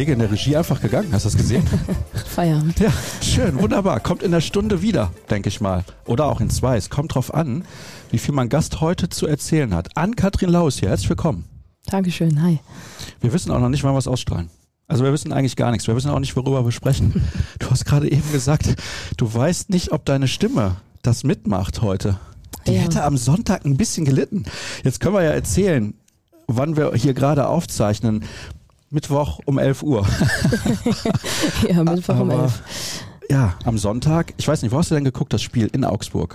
Kollege in der Regie einfach gegangen? Hast du das gesehen? Feierabend. Ja, schön, wunderbar. Kommt in der Stunde wieder, denke ich mal. Oder auch in zwei. Es kommt drauf an, wie viel mein Gast heute zu erzählen hat. Ann-Kathrin Laus hier, herzlich willkommen. Dankeschön, hi. Wir wissen auch noch nicht, wann wir es ausstrahlen. Also wir wissen eigentlich gar nichts. Wir wissen auch nicht, worüber wir sprechen. Du hast gerade eben gesagt, du weißt nicht, ob deine Stimme das mitmacht heute. Die Ja. hätte am Sonntag ein bisschen gelitten. Jetzt können wir ja erzählen, wann wir hier gerade aufzeichnen. Mittwoch um 11 Uhr. Ja, Mittwoch um Aber- elf. Ja, am Sonntag. Ich weiß nicht, wo hast du denn geguckt, das Spiel in Augsburg?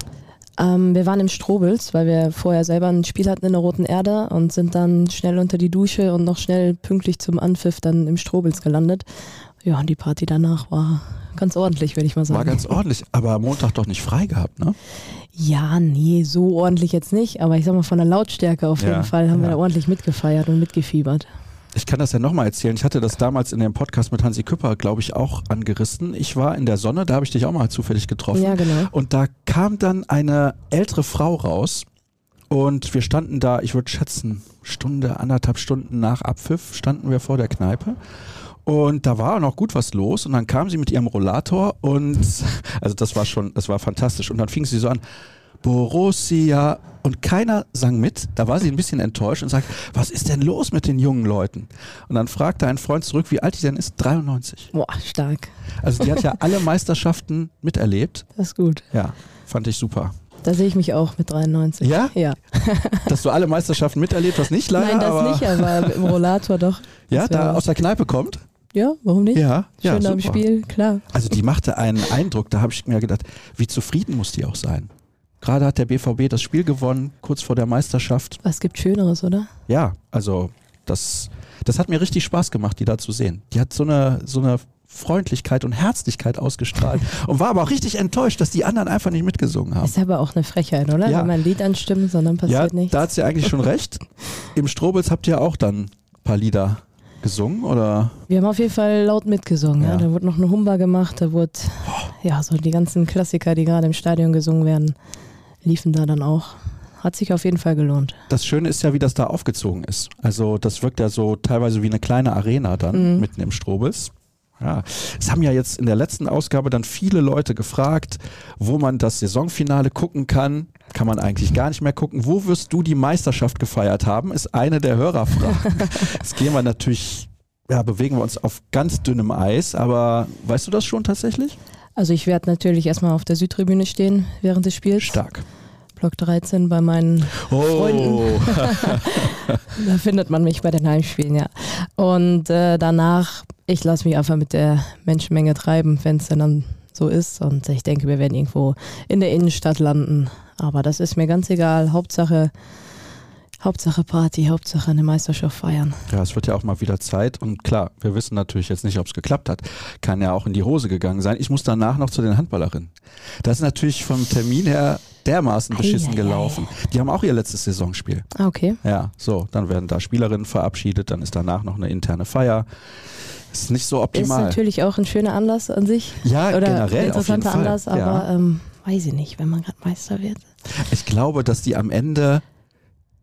Ähm, wir waren im Strobels, weil wir vorher selber ein Spiel hatten in der Roten Erde und sind dann schnell unter die Dusche und noch schnell pünktlich zum Anpfiff dann im Strobels gelandet. Ja, und die Party danach war ganz ordentlich, würde ich mal sagen. War ganz ordentlich, aber am Montag doch nicht frei gehabt, ne? ja, nee, so ordentlich jetzt nicht, aber ich sag mal von der Lautstärke auf Ja, jeden Fall haben wir ja. da ordentlich mitgefeiert und mitgefiebert. Ich kann das ja nochmal erzählen. Ich hatte das damals in dem Podcast mit Hansi Küpper, glaube ich, auch angerissen. Ich war in der Sonne, da habe ich dich auch mal zufällig getroffen. Ja, genau. Und da kam dann eine ältere Frau raus und wir standen da, ich würde schätzen, Stunde, anderthalb Stunden nach Abpfiff standen wir vor der Kneipe. Und da war noch gut was los und dann kam sie mit ihrem Rollator und also das war schon, das war fantastisch. Und dann fing sie so an, Borussia und keiner sang mit. Da war sie ein bisschen enttäuscht und sagt, was ist denn los mit den jungen Leuten? Und dann fragte ein Freund zurück, wie alt die denn ist. 93. Boah, stark. Also die hat ja alle Meisterschaften miterlebt. Das ist gut. Ja, fand ich super. Da sehe ich mich auch mit 93. Ja? Ja. Dass du alle Meisterschaften miterlebt hast, nicht leider, Nein, das aber nicht, aber im Rollator doch. ja, da aus der Kneipe kommt. Ja, warum nicht? Ja, ja, Schön am super. Spiel, klar. Also die machte einen Eindruck, da habe ich mir gedacht, wie zufrieden muss die auch sein. Gerade hat der BVB das Spiel gewonnen, kurz vor der Meisterschaft. Was gibt Schöneres, oder? Ja, also das, das hat mir richtig Spaß gemacht, die da zu sehen. Die hat so eine, so eine Freundlichkeit und Herzlichkeit ausgestrahlt und war aber auch richtig enttäuscht, dass die anderen einfach nicht mitgesungen haben. Ist aber auch eine Frechheit, oder? Ja. Wenn man ein Lied anstimmt, sondern Ja, passiert nichts. da hat sie eigentlich schon recht. Im Strobels habt ihr auch dann ein paar Lieder gesungen oder? Wir haben auf jeden Fall laut mitgesungen. Ja. Ja. Da wurde noch eine Humba gemacht, da wurde, ja, so die ganzen Klassiker, die gerade im Stadion gesungen werden, liefen da dann auch. Hat sich auf jeden Fall gelohnt. Das Schöne ist ja, wie das da aufgezogen ist. Also das wirkt ja so teilweise wie eine kleine Arena dann Mhm. mitten im Strobels. Ja, es haben ja jetzt in der letzten Ausgabe dann viele Leute gefragt, wo man das Saisonfinale gucken kann. Kann man eigentlich gar nicht mehr gucken. Wo wirst du die Meisterschaft gefeiert haben? Ist eine der Hörerfragen. Jetzt gehen wir natürlich, ja, bewegen wir uns auf ganz dünnem Eis, aber weißt du das schon tatsächlich? Also ich werde natürlich erstmal auf der Südtribüne stehen während des Spiels. Stark. Block 13 bei meinen Oh, Da findet man mich bei den Heimspielen, ja. Und äh, danach, ich lasse mich einfach mit der Menschenmenge treiben, wenn es dann so ist. Und ich denke, wir werden irgendwo in der Innenstadt landen. Aber das ist mir ganz egal. Hauptsache, Hauptsache Party, Hauptsache eine Meisterschaft feiern. Ja, es wird ja auch mal wieder Zeit und klar, wir wissen natürlich jetzt nicht, ob es geklappt hat. Kann ja auch in die Hose gegangen sein. Ich muss danach noch zu den Handballerinnen. Das ist natürlich vom Termin her dermaßen beschissen Ei, ei, ei. gelaufen. Die haben auch ihr letztes Saisonspiel. Ah, okay. Ja, so, dann werden da Spielerinnen verabschiedet, dann ist danach noch eine interne Feier. Ist nicht so Ist optimal. natürlich auch ein schöner Anlass an sich. Ja, Oder generell ein interessanter. Anlass, aber ja. ähm, weiß ich nicht, wenn man gerade Meister wird. Ich glaube, dass die am Ende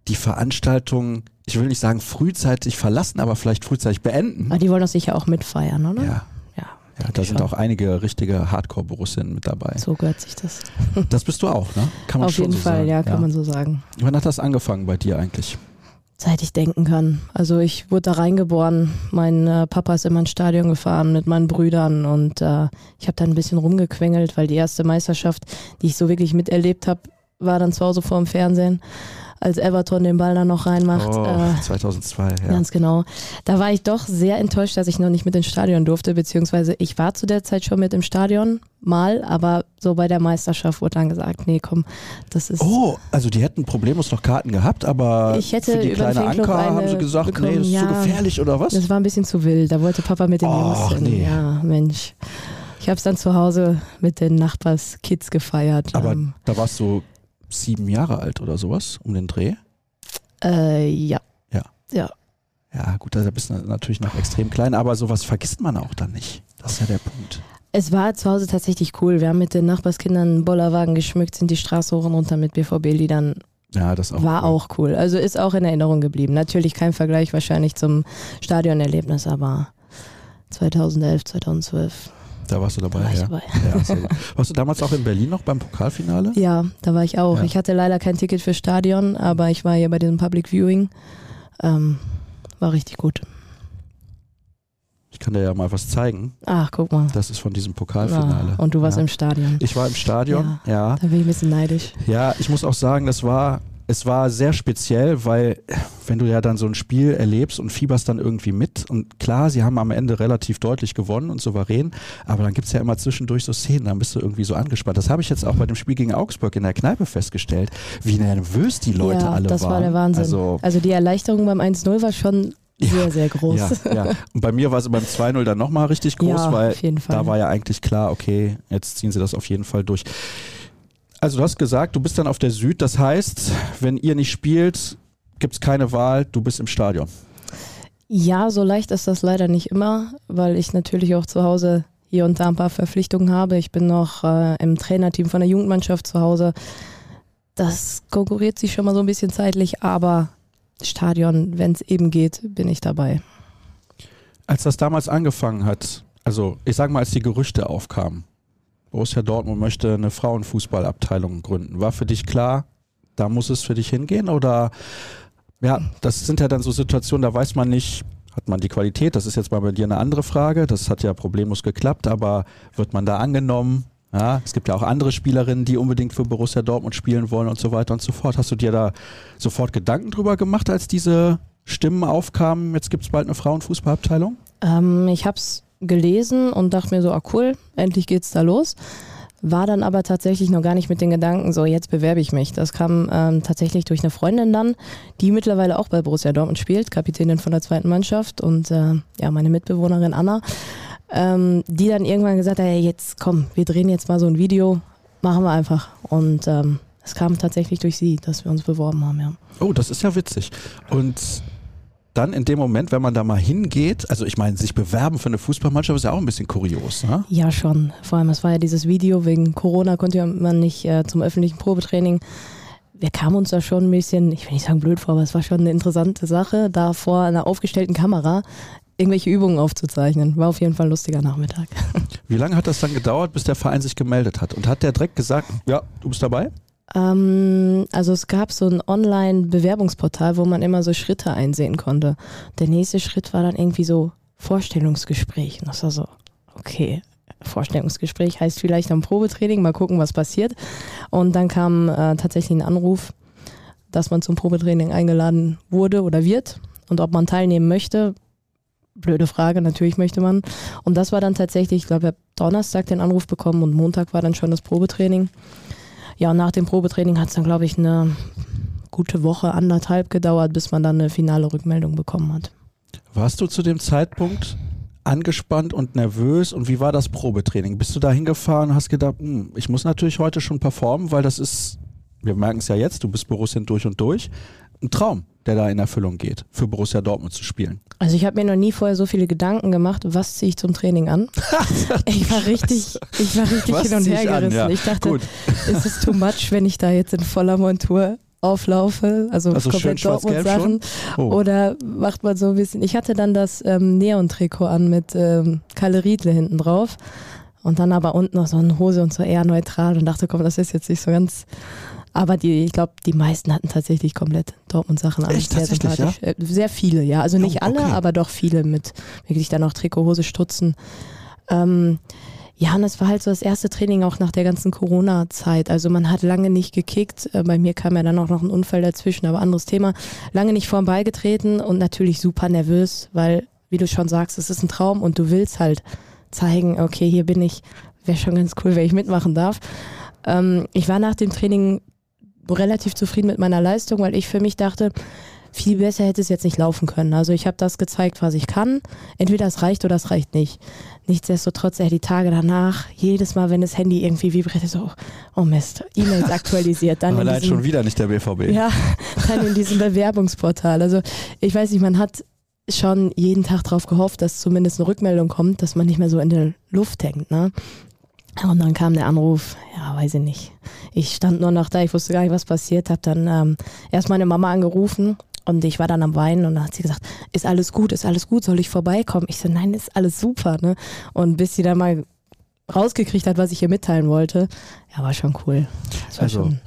die Veranstaltung, ich will nicht sagen frühzeitig verlassen, aber vielleicht frühzeitig beenden. Aber die wollen doch sicher auch mitfeiern, oder? Ja, Ja, ja da sind Schon. auch einige richtige Hardcore-Borussinnen mit dabei. so gehört sich das. Das bist du auch, ne? Kann man Auf schon jeden so Fall, sagen. ja, kann man so sagen. Wann hat das angefangen bei dir eigentlich? Seit ich denken kann. Also ich wurde da reingeboren. Mein äh, Papa ist immer ins Stadion gefahren mit meinen Brüdern und äh, ich habe dann ein bisschen rumgequengelt, weil die erste Meisterschaft, die ich so wirklich miterlebt habe, war dann zu Hause vor dem Fernsehen, als Everton den Ball dann noch reinmacht. oh, Äh, 2002, ja. Ganz genau. Da war ich doch sehr enttäuscht, dass ich noch nicht mit ins Stadion durfte, beziehungsweise ich war zu der Zeit schon mit im Stadion, mal, aber so bei der Meisterschaft wurde dann gesagt, nee, komm, das ist... Oh, also die hätten problemlos noch Karten gehabt, aber Ich hätte für die kleine Anker haben sie gesagt, nee, bekommen, das ist zu ja. gefährlich oder was? Das war ein bisschen zu wild. Da wollte Papa mit den Och, Jungs hin. nee. Ja, Mensch. Ich habe es dann zu Hause mit den Nachbarskids gefeiert. aber ähm, da warst du sieben Jahre alt oder sowas, um den Dreh. äh, ja. Ja. Ja. Ja, gut, da bist du natürlich noch extrem klein, aber sowas vergisst man auch dann nicht. Das ist ja der Punkt. Es war zu Hause tatsächlich cool. Wir haben mit den Nachbarskindern einen Bollerwagen geschmückt, sind die Straße hoch und runter mit BVB-Liedern. Ja, das auch. War cool. auch cool. Also ist auch in Erinnerung geblieben. Natürlich kein Vergleich wahrscheinlich zum Stadionerlebnis, aber 2011, 2012. Da warst du dabei, Da war ja. dabei. ja. Warst du damals auch in Berlin noch beim Pokalfinale? Ja, da war ich auch. Ja. Ich hatte leider kein Ticket für Stadion, aber ich war hier bei diesem Public Viewing. Ähm, war richtig gut. Ich kann dir ja mal was zeigen. Ach, guck mal. Das ist von diesem Pokalfinale. Ah, und du warst ja. im Stadion. Ich war im Stadion, ja. Da bin ich ein bisschen neidisch. Ja, ich muss auch sagen, das war, es war sehr speziell, weil wenn du ja dann so ein Spiel erlebst und fieberst dann irgendwie mit und klar, sie haben am Ende relativ deutlich gewonnen und souverän, aber dann gibt's ja immer zwischendurch so Szenen, dann bist du irgendwie so angespannt. Das habe ich jetzt auch bei dem Spiel gegen Augsburg in der Kneipe festgestellt, wie nervös die Leute ja, alle das waren. war der Wahnsinn. Also, Also, die Erleichterung beim 1-0 war schon sehr, sehr groß. ja, ja. Und bei mir war sie beim 2-0 dann nochmal richtig groß, Ja, weil da war ja eigentlich klar, okay, jetzt ziehen sie das auf jeden Fall durch. Also du hast gesagt, du bist dann auf der Süd, das heißt, wenn ihr nicht spielt, gibt es keine Wahl, du bist im Stadion. Ja, so leicht ist das leider nicht immer, weil ich natürlich auch zu Hause hier und da ein paar Verpflichtungen habe. Ich bin noch äh, im Trainerteam von der Jugendmannschaft zu Hause. Das konkurriert sich schon mal so ein bisschen zeitlich, aber Stadion, wenn es eben geht, bin ich dabei. Als das damals angefangen hat, also ich sag mal, als die Gerüchte aufkamen, Borussia Dortmund möchte eine Frauenfußballabteilung gründen, war für dich klar, da muss es für dich hingehen oder ja, das sind ja dann so Situationen, da weiß man nicht, hat man die Qualität, das ist jetzt mal bei dir eine andere Frage, das hat ja problemlos geklappt, aber wird man da angenommen? Ja, es gibt ja auch andere Spielerinnen, die unbedingt für Borussia Dortmund spielen wollen und so weiter und so fort. Hast du dir da sofort Gedanken drüber gemacht, als diese Stimmen aufkamen, jetzt gibt es bald eine Frauenfußballabteilung? Ähm, ich habe es gelesen und dachte mir so, ah cool, endlich geht's da los. War dann aber tatsächlich noch gar nicht mit den Gedanken, so jetzt bewerbe ich mich. Das kam ähm, tatsächlich durch eine Freundin dann, die mittlerweile auch bei Borussia Dortmund spielt, Kapitänin von der zweiten Mannschaft und äh, ja, meine Mitbewohnerin Anna, ähm, die dann irgendwann gesagt hat, hey, jetzt komm, wir drehen jetzt mal so ein Video, machen wir einfach. Und ähm, es kam tatsächlich durch sie, dass wir uns beworben haben, ja. Oh, das ist ja witzig. Und dann in dem Moment, wenn man da mal hingeht, also ich meine, sich bewerben für eine Fußballmannschaft ist ja auch ein bisschen kurios, ne? Ja, schon. Vor allem, es war ja dieses Video, wegen Corona konnte man nicht äh, zum öffentlichen Probetraining. Wir kamen uns da schon ein bisschen, ich will nicht sagen blöd vor, aber es war schon eine interessante Sache, da vor einer aufgestellten Kamera irgendwelche Übungen aufzuzeichnen. War auf jeden Fall ein lustiger Nachmittag. Wie lange hat das dann gedauert, bis der Verein sich gemeldet hat? Und hat der direkt gesagt, ja, du bist dabei? Ähm, also es gab so ein Online-Bewerbungsportal, wo man immer so Schritte einsehen konnte. Der nächste Schritt war dann irgendwie so Vorstellungsgespräch. Und das war so, okay, Vorstellungsgespräch heißt vielleicht am Probetraining, mal gucken, was passiert. Und dann kam äh, tatsächlich ein Anruf, dass man zum Probetraining eingeladen wurde oder wird und ob man teilnehmen möchte. Blöde Frage, natürlich möchte man. Und das war dann tatsächlich, ich glaube, ich habe Donnerstag den Anruf bekommen und Montag war dann schon das Probetraining. Ja, und nach dem Probetraining hat es dann, glaube ich, eine gute Woche, anderthalb gedauert, bis man dann eine finale Rückmeldung bekommen hat. Warst du zu dem Zeitpunkt angespannt und nervös und wie war das Probetraining? Bist du da hingefahren und hast gedacht, hm, ich muss natürlich heute schon performen, weil das ist, wir merken es ja jetzt, du bist Borussia durch und durch, ein Traum, der da in Erfüllung geht, für Borussia Dortmund zu spielen. Also ich habe mir noch nie vorher so viele Gedanken gemacht, was ziehe ich zum Training an. ich war richtig, ich war richtig Was hin und her ich gerissen. ja. Ich dachte, Gut. ist es too much, wenn ich da jetzt in voller Montur auflaufe, also, Also komplett Dortmund schwarz-gelb Sachen. Oh. Oder macht man so ein bisschen. Ich hatte dann das ähm, Neon-Trikot an mit ähm, Kalle Riedle hinten drauf. Und dann aber unten noch so eine Hose und so eher neutral und dachte, komm, das ist jetzt nicht so ganz. Aber die, ich glaube, die meisten hatten tatsächlich komplett Dortmund-Sachen an. Echt? Sehr sympathisch. Äh, Sehr viele, ja. Also nicht Oh, alle, okay. aber doch viele mit wirklich dann auch Trikot, Hose, Stutzen. Ähm, ja, und es war halt so das erste Training auch nach der ganzen Corona-Zeit. Also man hat lange nicht gekickt. Äh, Bei mir kam ja dann auch noch ein Unfall dazwischen, aber anderes Thema. Lange nicht vorn beigetreten und natürlich super nervös, weil, wie du schon sagst, es ist ein Traum und du willst halt zeigen, okay, hier bin ich. Wäre schon ganz cool, wenn ich mitmachen darf. Ähm, ich war nach dem Training relativ zufrieden mit meiner Leistung, weil ich für mich dachte, viel besser hätte es jetzt nicht laufen können. Also ich habe das gezeigt, was ich kann. Entweder es reicht oder es reicht nicht. Nichtsdestotrotz, ey, die Tage danach, jedes Mal, wenn das Handy irgendwie vibriert, so, oh Mist, E-Mails aktualisiert. Dann Allein diesem, schon wieder nicht der BVB. ja, dann in diesem Bewerbungsportal. Also ich weiß nicht, man hat schon jeden Tag darauf gehofft, dass zumindest eine Rückmeldung kommt, dass man nicht mehr so in der Luft hängt. Ne? Und dann kam der Anruf, ja, weiß ich nicht. Ich stand nur noch da, ich wusste gar nicht, was passiert, habe dann ähm, erst meine Mama angerufen Und ich war dann am Weinen und dann hat sie gesagt, ist alles gut, ist alles gut, soll ich vorbeikommen? Ich so, nein, ist alles super. Ne? Und bis sie dann mal rausgekriegt hat, was ich ihr mitteilen wollte, ja, war schon cool. War also, schon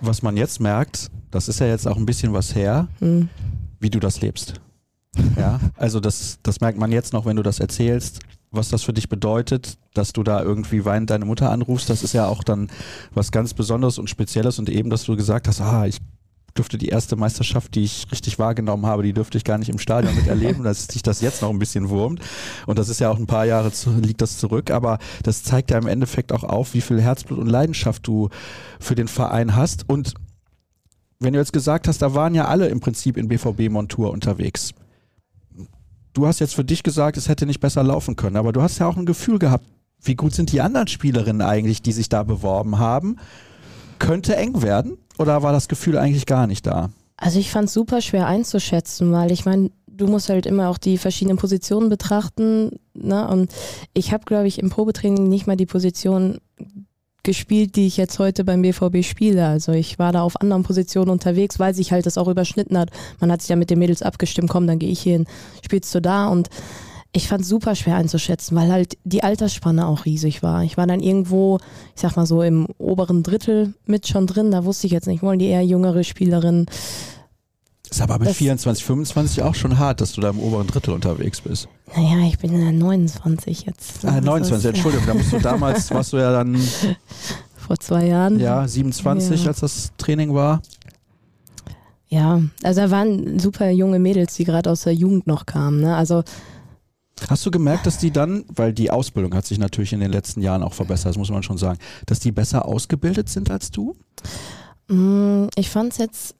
was man jetzt merkt, das ist ja jetzt auch ein bisschen was her, mhm. wie du das lebst. Ja, also das, das merkt man jetzt noch, wenn du das erzählst, was das für dich bedeutet, dass du da irgendwie weinend deine Mutter anrufst. Das ist ja auch dann was ganz Besonderes und Spezielles und eben, dass du gesagt hast, ah, ich dürfte die erste Meisterschaft, die ich richtig wahrgenommen habe, die dürfte ich gar nicht im Stadion miterleben, dass sich das jetzt noch ein bisschen wurmt. Und das ist ja auch ein paar Jahre zu, liegt das zurück, aber das zeigt ja im Endeffekt auch auf, wie viel Herzblut und Leidenschaft du für den Verein hast. Und wenn du jetzt gesagt hast, da waren ja alle im Prinzip in BVB-Montur unterwegs. Du hast jetzt für dich gesagt, es hätte nicht besser laufen können, aber du hast ja auch ein Gefühl gehabt, wie gut sind die anderen Spielerinnen eigentlich, die sich da beworben haben? Könnte eng werden? Oder war das Gefühl eigentlich gar nicht da? Also ich fand es super schwer einzuschätzen, weil ich meine, du musst halt immer auch die verschiedenen Positionen betrachten. Ne? Und ich habe, glaube ich, im Probetraining nicht mal die Position gespielt, die ich jetzt heute beim BVB spiele. Also ich war da auf anderen Positionen unterwegs, weil sich halt das auch überschnitten hat. Man hat sich ja mit den Mädels abgestimmt, komm, dann gehe ich hin, spielst du da und ich fand es super schwer einzuschätzen, weil halt die Altersspanne auch riesig war. Ich war dann irgendwo, ich sag mal so im oberen Drittel mit schon drin. Da wusste ich jetzt nicht, wollen die eher jüngere Spielerinnen. Ist aber mit das, 24, 25 auch schon hart, dass du da im oberen Drittel unterwegs bist. Naja, ich bin in der 29 jetzt. Ah, 29, Entschuldigung, da musst du damals, warst du ja dann. Vor zwei Jahren. Ja, 27, ja. als das Training war. Ja, also da waren super junge Mädels, die gerade aus der Jugend noch kamen. Ne? Also Hast du gemerkt, dass die dann, weil die Ausbildung hat sich natürlich in den letzten Jahren auch verbessert, das muss man schon sagen, dass die besser ausgebildet sind als du? Mm, ich fand es jetzt,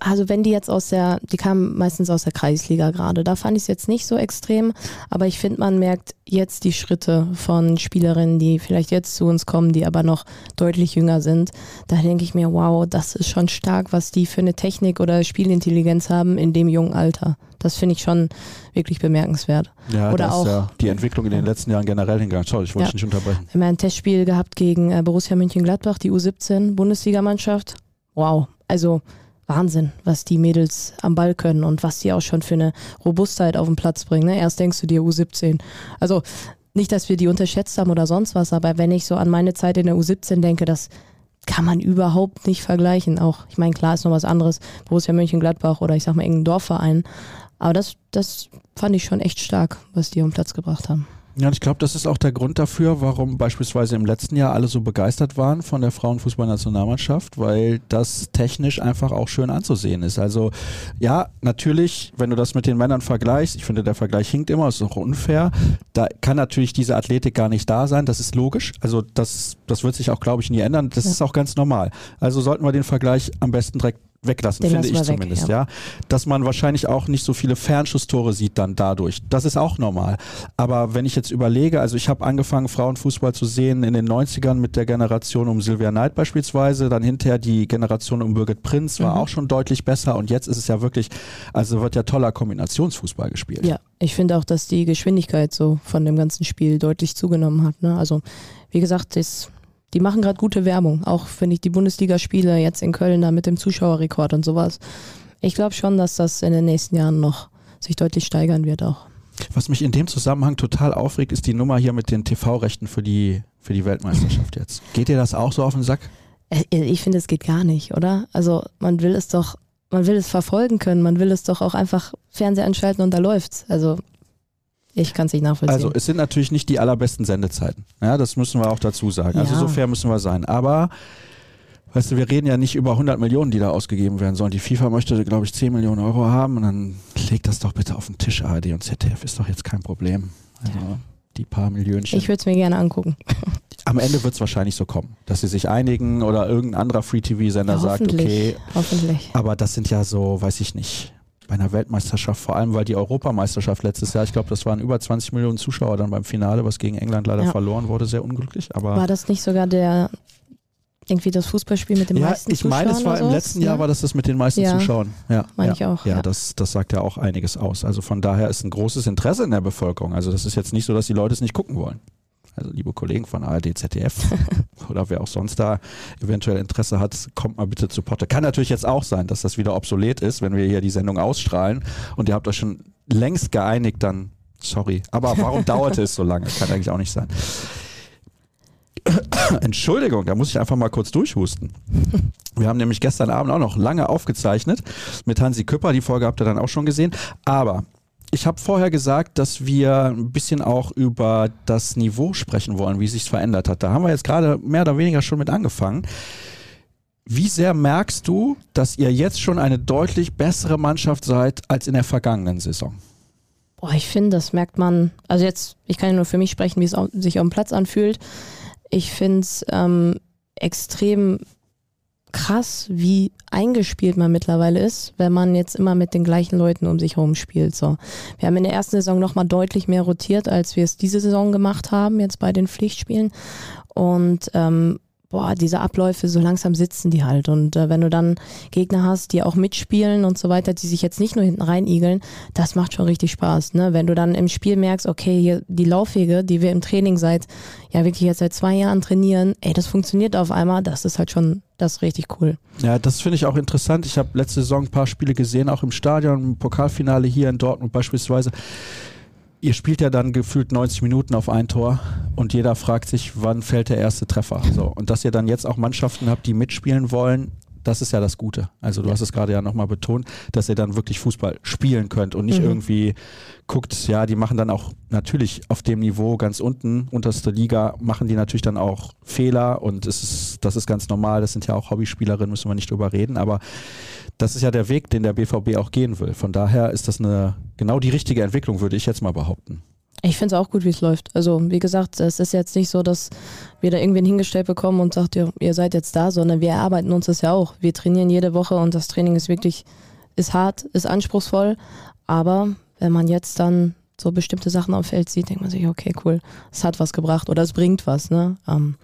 also wenn die jetzt aus der, die kamen meistens aus der Kreisliga gerade, da fand ich es jetzt nicht so extrem, aber ich finde, man merkt jetzt die Schritte von Spielerinnen, die vielleicht jetzt zu uns kommen, die aber noch deutlich jünger sind. Da denke ich mir, wow, das ist schon stark, was die für eine Technik oder Spielintelligenz haben in dem jungen Alter. Das finde ich schon wirklich bemerkenswert. Ja, Oder das auch, ist ja die Entwicklung in den letzten Jahren generell hingegangen. Sorry, ich wollte ja. dich nicht unterbrechen. Wir haben ein Testspiel gehabt gegen äh, Borussia Mönchengladbach, die U17 Bundesligamannschaft. Wow, also Wahnsinn, was die Mädels am Ball können und was die auch schon für eine Robustheit auf den Platz bringen. Ne? Erst denkst du dir U17. Also nicht, dass wir die unterschätzt haben oder sonst was, aber wenn ich so an meine Zeit in der U17 denke, das kann man überhaupt nicht vergleichen. Auch, ich meine, klar ist noch was anderes, Borussia Mönchengladbach oder ich sag mal irgendein Dorfverein. Aber das, das fand ich schon echt stark, was die am Platz gebracht haben. Ja, ich glaube, das ist auch der Grund dafür, warum beispielsweise im letzten Jahr alle so begeistert waren von der Frauenfußballnationalmannschaft, weil das technisch einfach auch schön anzusehen ist. Also ja, natürlich, wenn du das mit den Männern vergleichst, ich finde, der Vergleich hinkt immer, ist auch unfair. Da kann natürlich diese Athletik gar nicht da sein, das ist logisch. Also das, das wird sich auch, glaube ich, nie ändern. Das ja. ist auch ganz normal. Also sollten wir den Vergleich am besten direkt weglassen, Den finde ich zumindest, weg, ja. ja. Dass man wahrscheinlich auch nicht so viele Fernschusstore sieht dann dadurch. Das ist auch normal. Aber wenn ich jetzt überlege, also ich habe angefangen, Frauenfußball zu sehen in den 90ern mit der Generation um Sylvia Knight beispielsweise, dann hinterher die Generation um Birgit Prinz war mhm. auch schon deutlich besser und jetzt ist es ja wirklich, also wird ja toller Kombinationsfußball gespielt. Ja, ich finde auch, dass die Geschwindigkeit so von dem ganzen Spiel deutlich zugenommen hat. Ne? Also wie gesagt, das die machen gerade gute Werbung. Auch finde ich die Bundesligaspiele jetzt in Köln da mit dem Zuschauerrekord und sowas. Ich glaube schon, dass das in den nächsten Jahren noch sich deutlich steigern wird auch. Was mich in dem Zusammenhang total aufregt, ist die Nummer hier mit den TV-Rechten für die, für die Weltmeisterschaft jetzt. Geht dir das auch so auf den Sack? Äh, ich finde, es geht gar nicht, oder? Also man will es doch, man will es verfolgen können, man will es doch auch einfach Fernseher anschalten und da läuft's. Also ich kann es nicht nachvollziehen. Also es sind natürlich nicht die allerbesten Sendezeiten. Ja, das müssen wir auch dazu sagen. Also ja. Also so fair müssen wir sein. Aber weißt du, wir reden ja nicht über 100 Millionen, die da ausgegeben werden sollen. Die FIFA möchte, glaube ich, 10 Millionen Euro haben und dann legt das doch bitte auf den Tisch. ARD und ZDF ist doch jetzt kein Problem. Also ja. die paar Millionen. Ich würde es mir gerne angucken. Am Ende wird es wahrscheinlich so kommen, dass sie sich einigen oder irgendein anderer Free-TV-Sender ja, sagt, okay. Hoffentlich. Aber das sind ja so, weiß ich nicht, bei einer Weltmeisterschaft, vor allem weil die Europameisterschaft letztes Jahr, ich glaube, das waren über 20 Millionen Zuschauer dann beim Finale, was gegen England leider ja. verloren wurde, sehr unglücklich. Aber war das nicht sogar der irgendwie das Fußballspiel mit den ja, meisten Zuschauern? Ich meine, es war im letzten Jahr war das das mit den meisten ja. Zuschauern. Ja, meine ja, ich auch. Ja, Das, das sagt ja auch einiges aus. Also von daher ist ein großes Interesse in der Bevölkerung. Also das ist jetzt nicht so, dass die Leute es nicht gucken wollen. Also liebe Kollegen von ARD, ZDF oder wer auch sonst da eventuell Interesse hat, kommt mal bitte zu Potte. Kann natürlich jetzt auch sein, dass das wieder obsolet ist, wenn wir hier die Sendung ausstrahlen und ihr habt euch schon längst geeinigt, dann sorry. Aber warum dauerte es so lange? Kann eigentlich auch nicht sein. Entschuldigung, da muss ich einfach mal kurz durchhusten. Wir haben nämlich gestern Abend auch noch lange aufgezeichnet mit Hansi Küpper. Die Folge habt ihr dann auch schon gesehen. Aber ich habe vorher gesagt, dass wir ein bisschen auch über das Niveau sprechen wollen, wie sich verändert hat. Da haben wir jetzt gerade mehr oder weniger schon mit angefangen. Wie sehr merkst du, dass ihr jetzt schon eine deutlich bessere Mannschaft seid als in der vergangenen Saison? Boah, ich finde, das merkt man. Also jetzt, ich kann ja nur für mich sprechen, wie es sich auf dem Platz anfühlt. Ich finde es ähm, extrem krass, wie eingespielt man mittlerweile ist, wenn man jetzt immer mit den gleichen Leuten um sich herum spielt. So. Wir haben in der ersten Saison nochmal deutlich mehr rotiert, als wir es diese Saison gemacht haben, jetzt bei den Pflichtspielen. Und ähm, boah, diese Abläufe, so langsam sitzen die halt. Und äh, wenn du dann Gegner hast, die auch mitspielen und so weiter, die sich jetzt nicht nur hinten reinigeln, das macht schon richtig Spaß. Ne? Wenn du dann im Spiel merkst, okay, hier die Laufwege, die wir im Training seit, ja wirklich jetzt seit zwei Jahren trainieren, ey, das funktioniert auf einmal, das ist halt schon, das ist richtig cool. Ja, das finde ich auch interessant. Ich habe letzte Saison ein paar Spiele gesehen, auch im Stadion, im Pokalfinale hier in Dortmund beispielsweise ihr spielt ja dann gefühlt 90 Minuten auf ein Tor und jeder fragt sich, wann fällt der erste Treffer. So, und dass ihr dann jetzt auch Mannschaften habt, die mitspielen wollen, das ist ja das Gute. Also du hast es gerade ja nochmal betont, dass ihr dann wirklich Fußball spielen könnt und nicht mhm. irgendwie guckt, ja, die machen dann auch natürlich auf dem Niveau ganz unten, unterste Liga, machen die natürlich dann auch Fehler und es ist, das ist ganz normal, das sind ja auch Hobbyspielerinnen, müssen wir nicht drüber reden, aber das ist ja der Weg, den der BVB auch gehen will. Von daher ist das eine genau die richtige Entwicklung, würde ich jetzt mal behaupten. Ich finde es auch gut, wie es läuft. Also, wie gesagt, es ist jetzt nicht so, dass wir da irgendwen hingestellt bekommen und sagt, ihr, ihr seid jetzt da, sondern wir erarbeiten uns das ja auch. Wir trainieren jede Woche und das Training ist wirklich, ist hart, ist anspruchsvoll. Aber wenn man jetzt dann so bestimmte Sachen dem Feld sieht, denkt man sich, okay, cool, es hat was gebracht oder es bringt was. Ne? Ähm,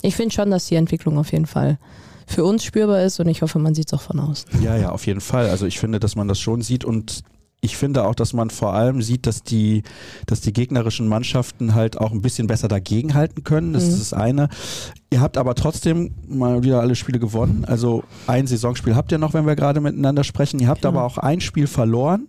ich finde schon, dass die Entwicklung auf jeden Fall für uns spürbar ist und ich hoffe, man sieht es auch von außen. Ja, ja, auf jeden Fall. Also ich finde, dass man das schon sieht und ich finde auch, dass man vor allem sieht, dass die, dass die gegnerischen Mannschaften halt auch ein bisschen besser dagegenhalten können. Das mhm. ist das eine. Ihr habt aber trotzdem mal wieder alle Spiele gewonnen. Also ein Saisonspiel habt ihr noch, wenn wir gerade miteinander sprechen. Ihr habt genau. aber auch ein Spiel verloren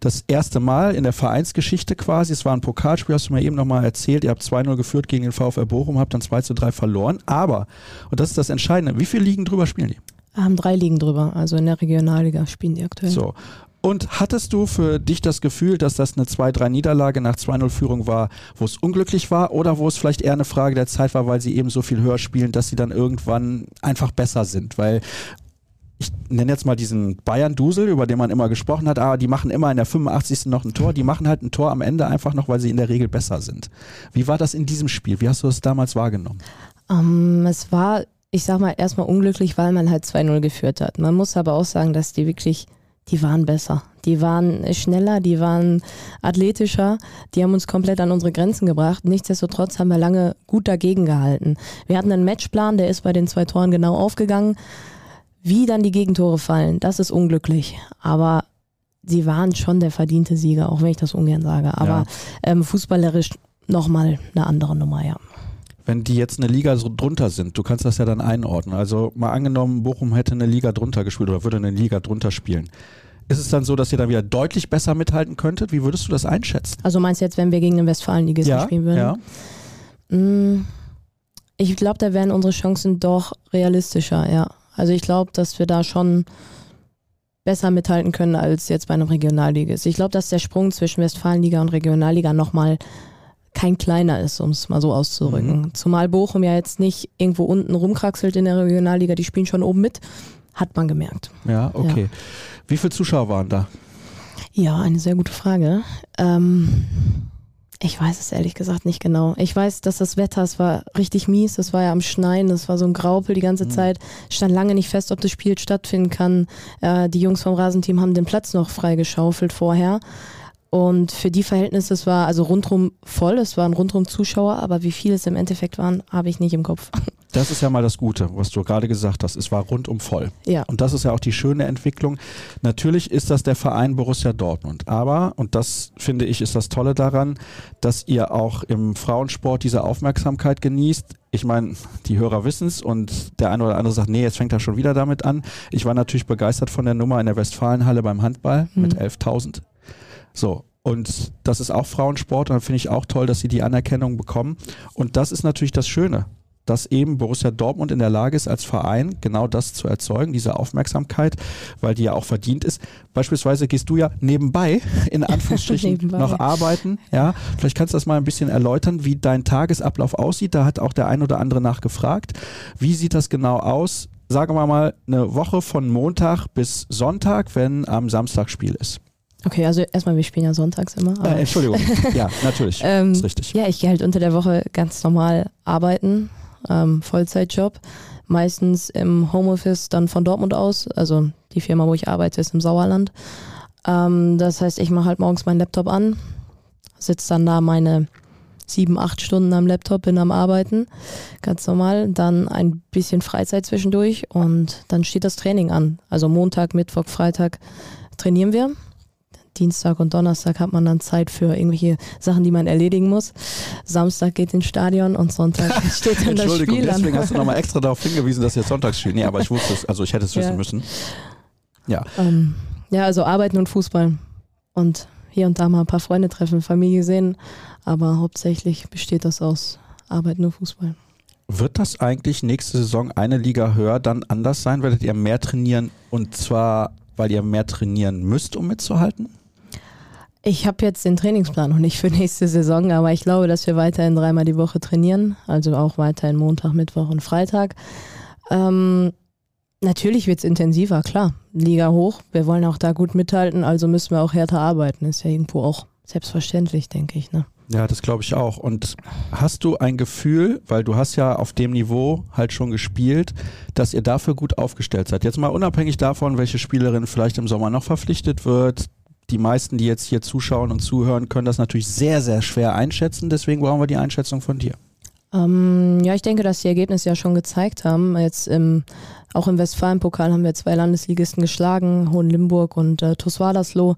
das erste Mal in der Vereinsgeschichte quasi. Es war ein Pokalspiel, hast du mir eben nochmal erzählt. Ihr habt 2-0 geführt gegen den VfR Bochum, habt dann 2 3 verloren. Aber, und das ist das Entscheidende, wie viele Ligen drüber spielen die? Haben drei Ligen drüber, also in der Regionalliga spielen die aktuell. So. Und hattest du für dich das Gefühl, dass das eine 2-3-Niederlage nach 2-0-Führung war, wo es unglücklich war oder wo es vielleicht eher eine Frage der Zeit war, weil sie eben so viel höher spielen, dass sie dann irgendwann einfach besser sind? Weil ich nenne jetzt mal diesen Bayern-Dusel, über den man immer gesprochen hat, aber die machen immer in der 85. noch ein Tor. Die machen halt ein Tor am Ende einfach noch, weil sie in der Regel besser sind. Wie war das in diesem Spiel? Wie hast du es damals wahrgenommen? Um, ähm, es war, ich sag mal, erstmal unglücklich, weil man halt 2-0 geführt hat. Man muss aber auch sagen, dass die wirklich, die waren besser. Die waren schneller, die waren athletischer, die haben uns komplett an unsere Grenzen gebracht. Nichtsdestotrotz haben wir lange gut dagegen gehalten. Wir hatten einen Matchplan, der ist bei den zwei Toren genau aufgegangen. Wie dann die Gegentore fallen, das ist unglücklich. Aber sie waren schon der verdiente Sieger, auch wenn ich das ungern sage. Aber ja. ähm, fußballerisch nochmal eine andere Nummer, ja. Wenn die jetzt eine Liga so drunter sind, du kannst das ja dann einordnen. Also mal angenommen, Bochum hätte eine Liga drunter gespielt oder würde eine Liga drunter spielen. Ist es dann so, dass ihr dann wieder deutlich besser mithalten könntet? Wie würdest du das einschätzen? Also meinst du jetzt, wenn wir gegen den Westfalen-Ligisten ja, spielen würden? Ja. Mm, ich glaube, da wären unsere Chancen doch realistischer, ja. Also ich glaube, dass wir da schon besser mithalten können als jetzt bei einem Regionalligist. Ich glaube, dass der Sprung zwischen Westfalenliga und Regionalliga nochmal kein kleiner ist, um es mal so auszudrücken. Mhm. Zumal Bochum ja jetzt nicht irgendwo unten rumkraxelt in der Regionalliga, die spielen schon oben mit, hat man gemerkt. Ja, okay. Ja. Wie viele Zuschauer waren da? Ja, eine sehr gute Frage. Ähm, ich weiß es ehrlich gesagt nicht genau. Ich weiß, dass das Wetter, es war richtig mies, es war ja am Schneien, es war so ein Graupel die ganze mhm. Zeit. Stand lange nicht fest, ob das Spiel stattfinden kann. Äh, die Jungs vom Rasenteam haben den Platz noch freigeschaufelt vorher. Und für die Verhältnisse, es war also rundrum voll, es waren rundrum Zuschauer, aber wie viele es im Endeffekt waren, habe ich nicht im Kopf. Das ist ja mal das Gute, was du gerade gesagt hast. Es war rundum voll. Ja. Und das ist ja auch die schöne Entwicklung. Natürlich ist das der Verein Borussia Dortmund. Aber, und das finde ich ist das Tolle daran, dass ihr auch im Frauensport diese Aufmerksamkeit genießt. Ich meine, die Hörer wissen es und der eine oder andere sagt, nee, jetzt fängt er schon wieder damit an. Ich war natürlich begeistert von der Nummer in der Westfalenhalle beim Handball Mhm. mit 11.000. So. Und das ist auch Frauensport und da finde ich auch toll, dass sie die Anerkennung bekommen. Und das ist natürlich das Schöne, dass eben Borussia Dortmund in der Lage ist, als Verein genau das zu erzeugen, diese Aufmerksamkeit, weil die ja auch verdient ist. Beispielsweise gehst du ja nebenbei, in Anführungsstrichen, Nebenbei. noch arbeiten. Ja, vielleicht kannst du das mal ein bisschen erläutern, wie dein Tagesablauf aussieht. Da hat auch der ein oder andere nachgefragt. Wie sieht das genau aus? Sagen wir mal eine Woche von Montag bis Sonntag, wenn am Samstag Spiel ist. Okay, also erstmal, wir spielen ja sonntags immer. Äh, Entschuldigung. Ja, natürlich. Ähm, ist richtig. Ja, ich gehe halt unter der Woche ganz normal arbeiten, ähm, Vollzeitjob. Meistens im Homeoffice dann von Dortmund aus. Also die Firma, wo ich arbeite, ist im Sauerland. Ähm, das heißt, ich mache halt morgens meinen Laptop an, sitze dann da meine sieben, acht Stunden am Laptop, bin am Arbeiten, ganz normal. Dann ein bisschen Freizeit zwischendurch und dann steht das Training an. Also Montag, Mittwoch, Freitag trainieren wir. Dienstag und Donnerstag hat man dann Zeit für irgendwelche Sachen, die man erledigen muss. Samstag geht ins Stadion und Sonntag steht dann das Entschuldigung, Spiel deswegen an. hast du nochmal extra darauf hingewiesen, dass jetzt Sonntags spielt. Nee, aber ich wusste es, also ich hätte es wissen Ja. müssen. Ja, Ähm, ja, also Arbeiten und Fußball. Und hier und da mal ein paar Freunde treffen, Familie sehen. Aber hauptsächlich besteht das aus Arbeiten und Fußball. wird das eigentlich nächste Saison eine Liga höher dann anders sein? Werdet ihr mehr trainieren und zwar, weil ihr mehr trainieren müsst, um mitzuhalten? Ich habe jetzt den Trainingsplan noch nicht für nächste Saison, aber ich glaube, dass wir weiterhin dreimal die Woche trainieren. Also auch weiterhin Montag, Mittwoch und Freitag. Ähm, natürlich wird es intensiver, klar. Liga hoch. Wir wollen auch da gut mithalten, also müssen wir auch härter arbeiten. Ist ja irgendwo auch selbstverständlich, denke ich. Ne? Ja, das glaube ich auch. Und hast du ein Gefühl, weil du hast ja auf dem Niveau halt schon gespielt, dass ihr dafür gut aufgestellt seid? Jetzt mal unabhängig davon, welche Spielerin vielleicht im Sommer noch verpflichtet wird. Die meisten, die jetzt hier zuschauen und zuhören, können das natürlich sehr, sehr schwer einschätzen. Deswegen brauchen wir die Einschätzung von dir. Ähm, ja, ich denke, dass die Ergebnisse ja schon gezeigt haben. Jetzt im, auch im Westfalen-Pokal haben wir zwei Landesligisten geschlagen, Hohenlimburg und äh, TuS Wadersloh.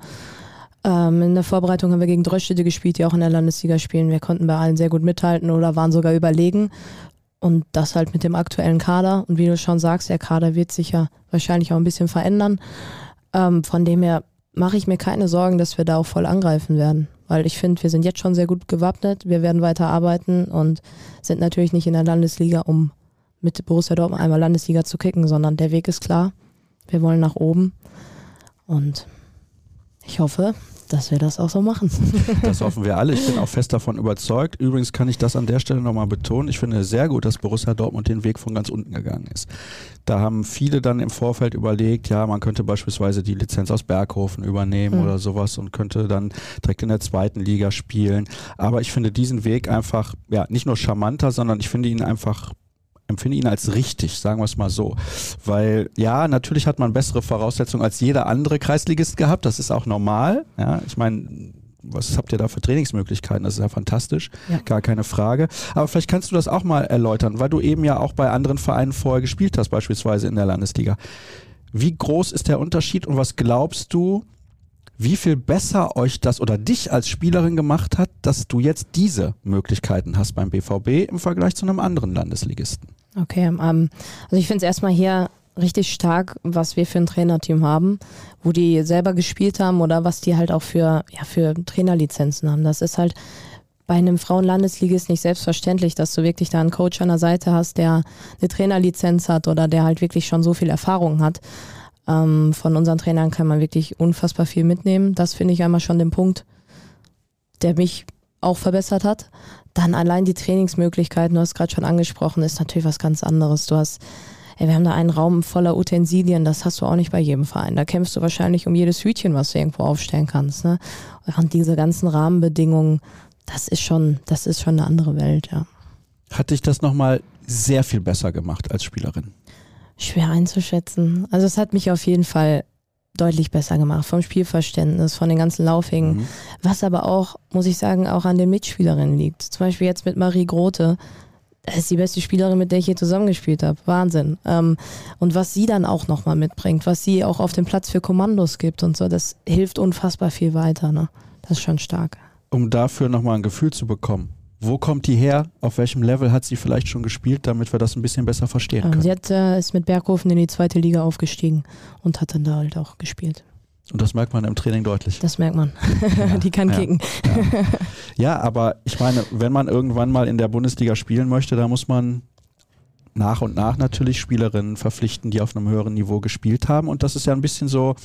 Ähm, in der Vorbereitung haben wir gegen Dröschede gespielt, die auch in der Landesliga spielen. Wir konnten bei allen sehr gut mithalten oder waren sogar überlegen. Und das halt mit dem aktuellen Kader. Und wie du schon sagst, der Kader wird sich ja wahrscheinlich auch ein bisschen verändern. Ähm, von dem her mache ich mir keine Sorgen, dass wir da auch voll angreifen werden. Weil ich finde, wir sind jetzt schon sehr gut gewappnet. Wir werden weiter arbeiten und sind natürlich nicht in der Landesliga, um mit Borussia Dortmund einmal Landesliga zu kicken, sondern der Weg ist klar. Wir wollen nach oben. Und ich hoffe, dass wir das auch so machen. Das hoffen wir alle. Ich bin auch fest davon überzeugt. Übrigens kann ich das an der Stelle nochmal betonen. Ich finde es sehr gut, dass Borussia Dortmund den Weg von ganz unten gegangen ist. Da haben viele dann im Vorfeld überlegt, ja, man könnte beispielsweise die Lizenz aus Berghofen übernehmen Mhm. oder sowas und könnte dann direkt in der zweiten Liga spielen. Aber ich finde diesen Weg einfach, ja, nicht nur charmanter, sondern ich finde ihn einfach empfinde ihn als richtig, sagen wir es mal so. Weil ja, natürlich hat man bessere Voraussetzungen als jeder andere Kreisligist gehabt, das ist auch normal. Ja, ich meine, was habt ihr da für Trainingsmöglichkeiten? Das ist ja fantastisch, Ja. gar keine Frage. Aber vielleicht kannst du das auch mal erläutern, weil du eben ja auch bei anderen Vereinen vorher gespielt hast, beispielsweise in der Landesliga. Wie groß ist der Unterschied und was glaubst du, wie viel besser euch das oder dich als Spielerin gemacht hat, dass du jetzt diese Möglichkeiten hast beim BVB im Vergleich zu einem anderen Landesligisten? Okay, ähm, also ich finde es erstmal hier richtig stark, was wir für ein Trainerteam haben, wo die selber gespielt haben oder was die halt auch für, ja, für Trainerlizenzen haben. Das ist halt bei einem Frauenlandesligist nicht selbstverständlich, dass du wirklich da einen Coach an der Seite hast, der eine Trainerlizenz hat oder der halt wirklich schon so viel Erfahrung hat. Ähm, von unseren Trainern kann man wirklich unfassbar viel mitnehmen. Das finde ich einmal schon den Punkt, der mich auch verbessert hat. Dann allein die Trainingsmöglichkeiten, du hast gerade schon angesprochen, ist natürlich was ganz anderes. Du hast, ey, wir haben da einen Raum voller Utensilien, das hast du auch nicht bei jedem Verein. Da kämpfst du wahrscheinlich um jedes Hütchen, was du irgendwo aufstellen kannst. Ne? Und diese ganzen Rahmenbedingungen, das ist schon, das ist schon eine andere Welt, ja. Hat dich das nochmal sehr viel besser gemacht als Spielerin? Schwer einzuschätzen. Also es hat mich auf jeden Fall deutlich besser gemacht, vom Spielverständnis, von den ganzen Laufwegen. Mhm. Was aber auch, muss ich sagen, auch an den Mitspielerinnen liegt. Zum Beispiel jetzt mit Marie Grote. das ist die beste Spielerin, mit der ich hier zusammengespielt habe. Wahnsinn. Ähm, und was sie dann auch nochmal mitbringt, was sie auch auf dem Platz für Kommandos gibt und so, das hilft unfassbar viel weiter. Ne? Das ist schon stark. Um dafür nochmal ein Gefühl zu bekommen. Wo kommt die her? Auf welchem Level hat sie vielleicht schon gespielt, damit wir das ein bisschen besser verstehen ähm, können? Sie hat, äh, ist mit Berghofen in die zweite Liga aufgestiegen und hat dann da halt auch gespielt. Und das merkt man im Training deutlich. Das merkt man. Ja, die kann ja, kicken. Ja. ja, aber ich meine, wenn man irgendwann mal in der Bundesliga spielen möchte, da muss man nach und nach natürlich Spielerinnen verpflichten, die auf einem höheren Niveau gespielt haben. Und das ist ja ein bisschen so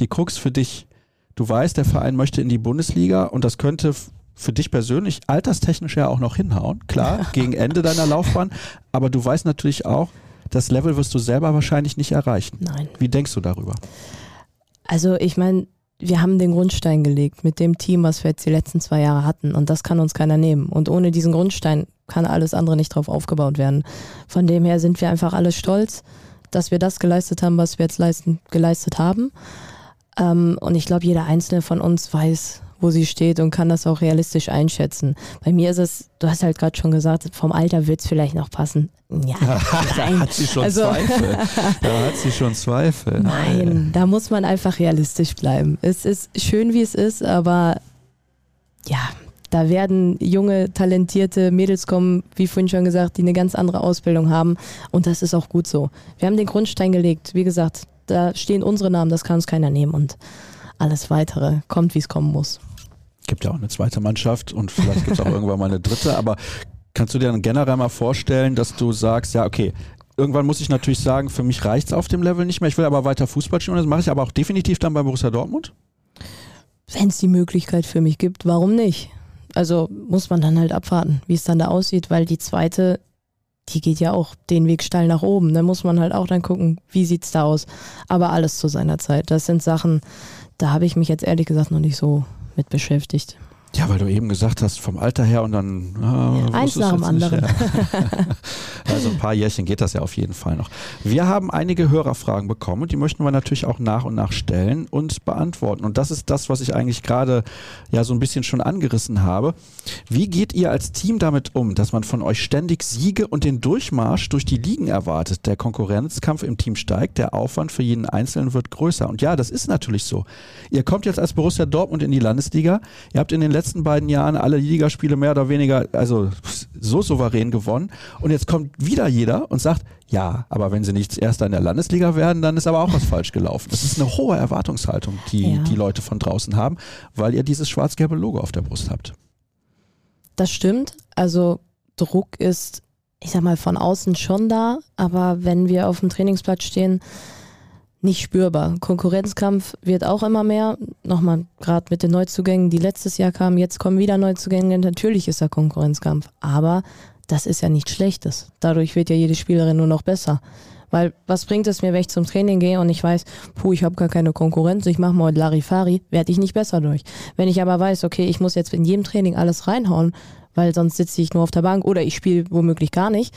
die Krux für dich. Du weißt, der Verein möchte in die Bundesliga und das könnte für dich persönlich alterstechnisch ja auch noch hinhauen. Klar, gegen Ende deiner Laufbahn. Aber du weißt natürlich auch, das Level wirst du selber wahrscheinlich nicht erreichen. Nein. Wie denkst du darüber? Also ich meine, wir haben den Grundstein gelegt mit dem Team, was wir jetzt die letzten zwei Jahre hatten. Und das kann uns keiner nehmen. Und ohne diesen Grundstein kann alles andere nicht drauf aufgebaut werden. Von dem her sind wir einfach alle stolz, dass wir das geleistet haben, was wir jetzt leisten, geleistet haben. Ähm, und ich glaube, jeder einzelne von uns weiß, wo sie steht und kann das auch realistisch einschätzen. Bei mir ist es, du hast halt gerade schon gesagt, vom Alter wird es vielleicht noch passen. Ja, da hat sie schon also, Zweifel. Da hat sie schon Zweifel. Nein, da muss man einfach realistisch bleiben. Es ist schön, wie es ist, aber ja, da werden junge, talentierte Mädels kommen, wie vorhin schon gesagt, die eine ganz andere Ausbildung haben. Und das ist auch gut so. Wir haben den Grundstein gelegt. Wie gesagt, da stehen unsere Namen, das kann uns keiner nehmen. Und alles weitere kommt, wie es kommen muss. Gibt ja auch eine zweite Mannschaft und vielleicht gibt es auch irgendwann mal eine dritte, aber kannst du dir dann generell mal vorstellen, dass du sagst, ja, okay, irgendwann muss ich natürlich sagen, für mich reicht es auf dem Level nicht mehr, ich will aber weiter Fußball spielen, das mache ich aber auch definitiv dann bei Borussia Dortmund? Wenn es die Möglichkeit für mich gibt, warum nicht? Also muss man dann halt abwarten, wie es dann da aussieht, weil die zweite, die geht ja auch den Weg steil nach oben. Da muss man halt auch dann gucken, wie sieht es da aus. Aber alles zu seiner Zeit. Das sind Sachen, da habe ich mich jetzt ehrlich gesagt noch nicht so mit beschäftigt. Ja, weil du eben gesagt hast, vom Alter her und dann. Äh, Eins nach dem anderen. also ein paar Jährchen geht das ja auf jeden Fall noch. Wir haben einige Hörerfragen bekommen und die möchten wir natürlich auch nach und nach stellen und beantworten. Und das ist das, was ich eigentlich gerade ja so ein bisschen schon angerissen habe. Wie geht ihr als Team damit um, dass man von euch ständig Siege und den Durchmarsch durch die Ligen erwartet? Der Konkurrenzkampf im Team steigt, der Aufwand für jeden Einzelnen wird größer. Und ja, das ist natürlich so. Ihr kommt jetzt als Borussia Dortmund in die Landesliga. Ihr habt in den letzten letzten beiden Jahren alle Ligaspiele mehr oder weniger, also so souverän gewonnen. Und jetzt kommt wieder jeder und sagt, ja, aber wenn sie nicht Erster in der Landesliga werden, dann ist aber auch was falsch gelaufen. Das ist eine hohe Erwartungshaltung, die ja. die Leute von draußen haben, weil ihr dieses schwarz-gelbe Logo auf der Brust habt. Das stimmt. Also Druck ist, ich sag mal, von außen schon da, aber wenn wir auf dem Trainingsplatz stehen, nicht spürbar. Konkurrenzkampf wird auch immer mehr. Nochmal, gerade mit den Neuzugängen, die letztes Jahr kamen, jetzt kommen wieder Neuzugänge. Natürlich ist da Konkurrenzkampf. Aber das ist ja nichts Schlechtes. Dadurch wird ja jede Spielerin nur noch besser. Weil was bringt es mir, wenn ich zum Training gehe und ich weiß, puh, ich habe gar keine Konkurrenz, ich mache mal Larifari, werde ich nicht besser durch. Wenn ich aber weiß, okay, ich muss jetzt in jedem Training alles reinhauen, weil sonst sitze ich nur auf der Bank oder ich spiele womöglich gar nicht,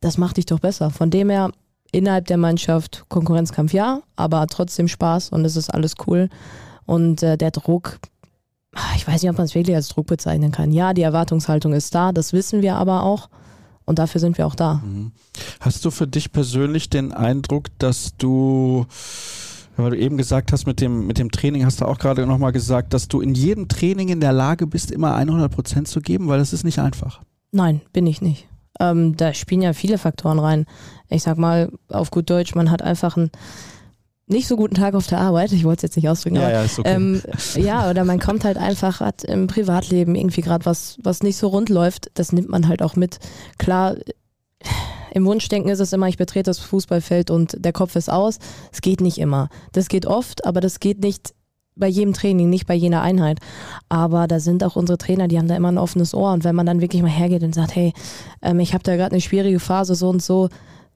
das macht dich doch besser. Von dem her, innerhalb der Mannschaft Konkurrenzkampf ja, aber trotzdem Spaß und es ist alles cool. Und äh, der Druck, ah, ich weiß nicht, ob man es wirklich als Druck bezeichnen kann. Ja, die Erwartungshaltung ist da, das wissen wir aber auch. Und dafür sind wir auch da. Mhm. Hast du für dich persönlich den Eindruck, dass du, weil du eben gesagt hast, mit dem, mit dem Training hast du auch gerade nochmal gesagt, dass du in jedem Training in der Lage bist, immer 100 Prozent zu geben, weil das ist nicht einfach. Nein, bin ich nicht. Ähm, da spielen ja viele Faktoren rein. Ich sag mal, auf gut Deutsch, man hat einfach einen nicht so guten Tag auf der Arbeit, ich wollte es jetzt nicht ausdrücken, ja, aber ja, okay. ähm, ja, oder man kommt halt einfach, hat im Privatleben irgendwie gerade was, was nicht so rund läuft, das nimmt man halt auch mit. Klar, im Wunschdenken ist es immer, ich betrete das Fußballfeld und der Kopf ist aus. Es geht nicht immer. Das geht oft, aber das geht nicht bei jedem Training, nicht bei jener Einheit. Aber da sind auch unsere Trainer, die haben da immer ein offenes Ohr. Und wenn man dann wirklich mal hergeht und sagt, hey, ähm, ich habe da gerade eine schwierige Phase, so und so,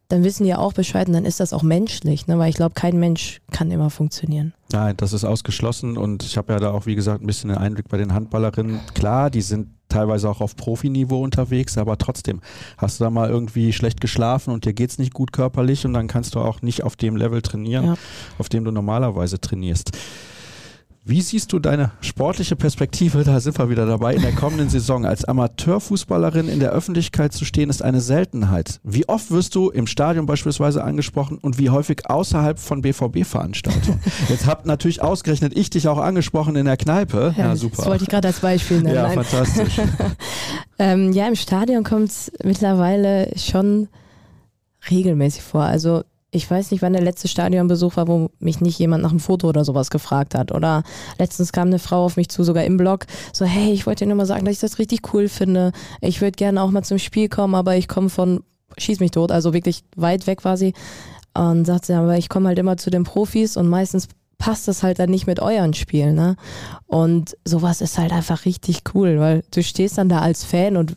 dann wissen die ja auch Bescheid und dann ist das auch menschlich, ne? weil ich glaube, kein Mensch kann immer funktionieren. Nein, das ist ausgeschlossen und ich habe ja da auch, wie gesagt, ein bisschen den Einblick bei den Handballerinnen. Klar, die sind teilweise auch auf Profiniveau unterwegs, aber trotzdem hast du da mal irgendwie schlecht geschlafen und dir geht es nicht gut körperlich und dann kannst du auch nicht auf dem Level trainieren, ja. auf dem du normalerweise trainierst. Wie siehst du deine sportliche Perspektive, da sind wir wieder dabei, in der kommenden Saison? Als Amateurfußballerin in der Öffentlichkeit zu stehen, ist eine Seltenheit. Wie oft wirst du im Stadion beispielsweise angesprochen und wie häufig außerhalb von BVB-Veranstaltungen? Jetzt habt natürlich ausgerechnet ich dich auch angesprochen in der Kneipe. Ja, ja super. Das wollte ich gerade als Beispiel nennen. Ja, fantastisch. ähm, ja, im Stadion kommt es mittlerweile schon regelmäßig vor. Also ich weiß nicht, wann der letzte Stadionbesuch war, wo mich nicht jemand nach einem Foto oder sowas gefragt hat. Oder letztens kam eine Frau auf mich zu, sogar im Blog, so, hey, ich wollte dir nur mal sagen, dass ich das richtig cool finde. Ich würde gerne auch mal zum Spiel kommen, aber ich komme von, schieß mich tot, also wirklich weit weg quasi. Und sagt sie, aber ich komme halt immer zu den Profis und meistens passt das halt dann nicht mit euren Spielen, ne? Und sowas ist halt einfach richtig cool, weil du stehst dann da als Fan und,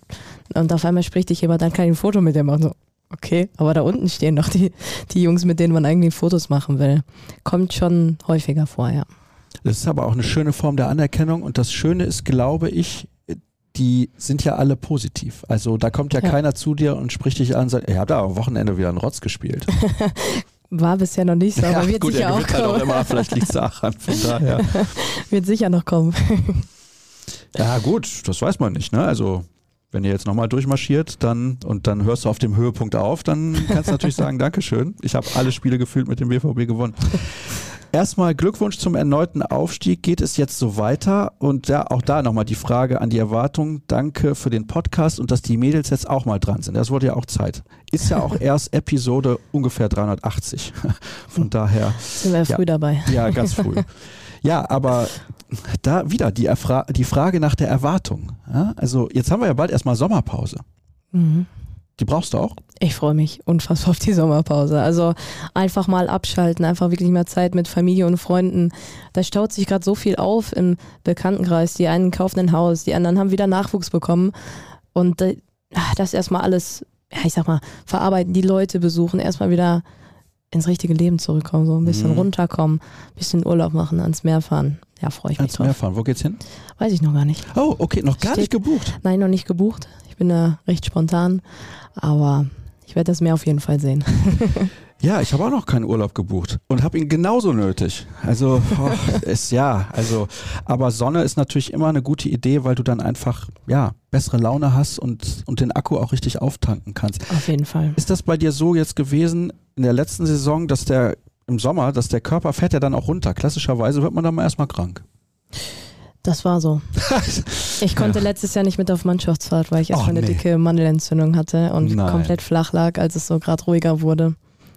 und auf einmal spricht dich jemand, dann kann ich ein Foto mit dir machen. So, Okay, aber da unten stehen doch die, die Jungs, mit denen man eigentlich Fotos machen will. Kommt schon häufiger vor, ja. Das ist aber auch eine schöne Form der Anerkennung und das Schöne ist, glaube ich, die sind ja alle positiv. Also da kommt ja, ja. keiner zu dir und spricht dich an und sagt, ihr habt da am Wochenende wieder einen Rotz gespielt. War bisher noch nicht so, aber ja, wird gut, sicher auch kommen. Halt auch immer, vielleicht liegt es daran, von daher. wird sicher noch kommen. ja gut, das weiß man nicht. Ne? Also wenn ihr jetzt nochmal durchmarschiert dann und dann hörst du auf dem Höhepunkt auf, dann kannst du natürlich sagen, Dankeschön. Ich habe alle Spiele gefühlt mit dem BVB gewonnen. Erstmal Glückwunsch zum erneuten Aufstieg. Geht es jetzt so weiter? Und ja, auch da nochmal die Frage an die Erwartung. Danke für den Podcast und dass die Mädels jetzt auch mal dran sind. Das wurde ja auch Zeit. Ist ja auch erst Episode ungefähr 380. Von daher. Sind wir ja, früh dabei. Ja, ganz früh. Ja, aber da wieder die, Erfra die Frage nach der Erwartung. Ja? Also jetzt haben wir ja bald erstmal Sommerpause. Mhm. Die brauchst du auch? Ich freue mich unfassbar auf die Sommerpause. Also einfach mal abschalten, einfach wirklich mehr Zeit mit Familie und Freunden. Da staut sich gerade so viel auf im Bekanntenkreis. Die einen kaufen ein Haus, die anderen haben wieder Nachwuchs bekommen. Und äh, das erstmal alles, ja, ich sag mal, verarbeiten, die Leute besuchen, erstmal wieder ins richtige Leben zurückkommen, so ein bisschen mhm. runterkommen, ein bisschen Urlaub machen, ans Meer fahren. Ja, freue ich mich ans drauf. Meer fahren, wo geht's hin? Weiß ich noch gar nicht. Oh, okay, noch gar Steht, nicht gebucht? Nein, noch nicht gebucht. Ich bin da recht spontan, aber ich werde das Meer auf jeden Fall sehen. Ja, ich habe auch noch keinen Urlaub gebucht und habe ihn genauso nötig. Also oh, ist ja, also aber Sonne ist natürlich immer eine gute Idee, weil du dann einfach ja bessere Laune hast und und den Akku auch richtig auftanken kannst. Auf jeden Fall. Ist das bei dir so jetzt gewesen in der letzten Saison, dass der im Sommer, dass der Körper fährt ja dann auch runter. Klassischerweise wird man dann mal erstmal krank. Das war so. Ich konnte ja. letztes Jahr nicht mit auf Mannschaftsfahrt, weil ich erstmal eine nee. dicke Mandelentzündung hatte und Nein. komplett flach lag, als es so gerade ruhiger wurde.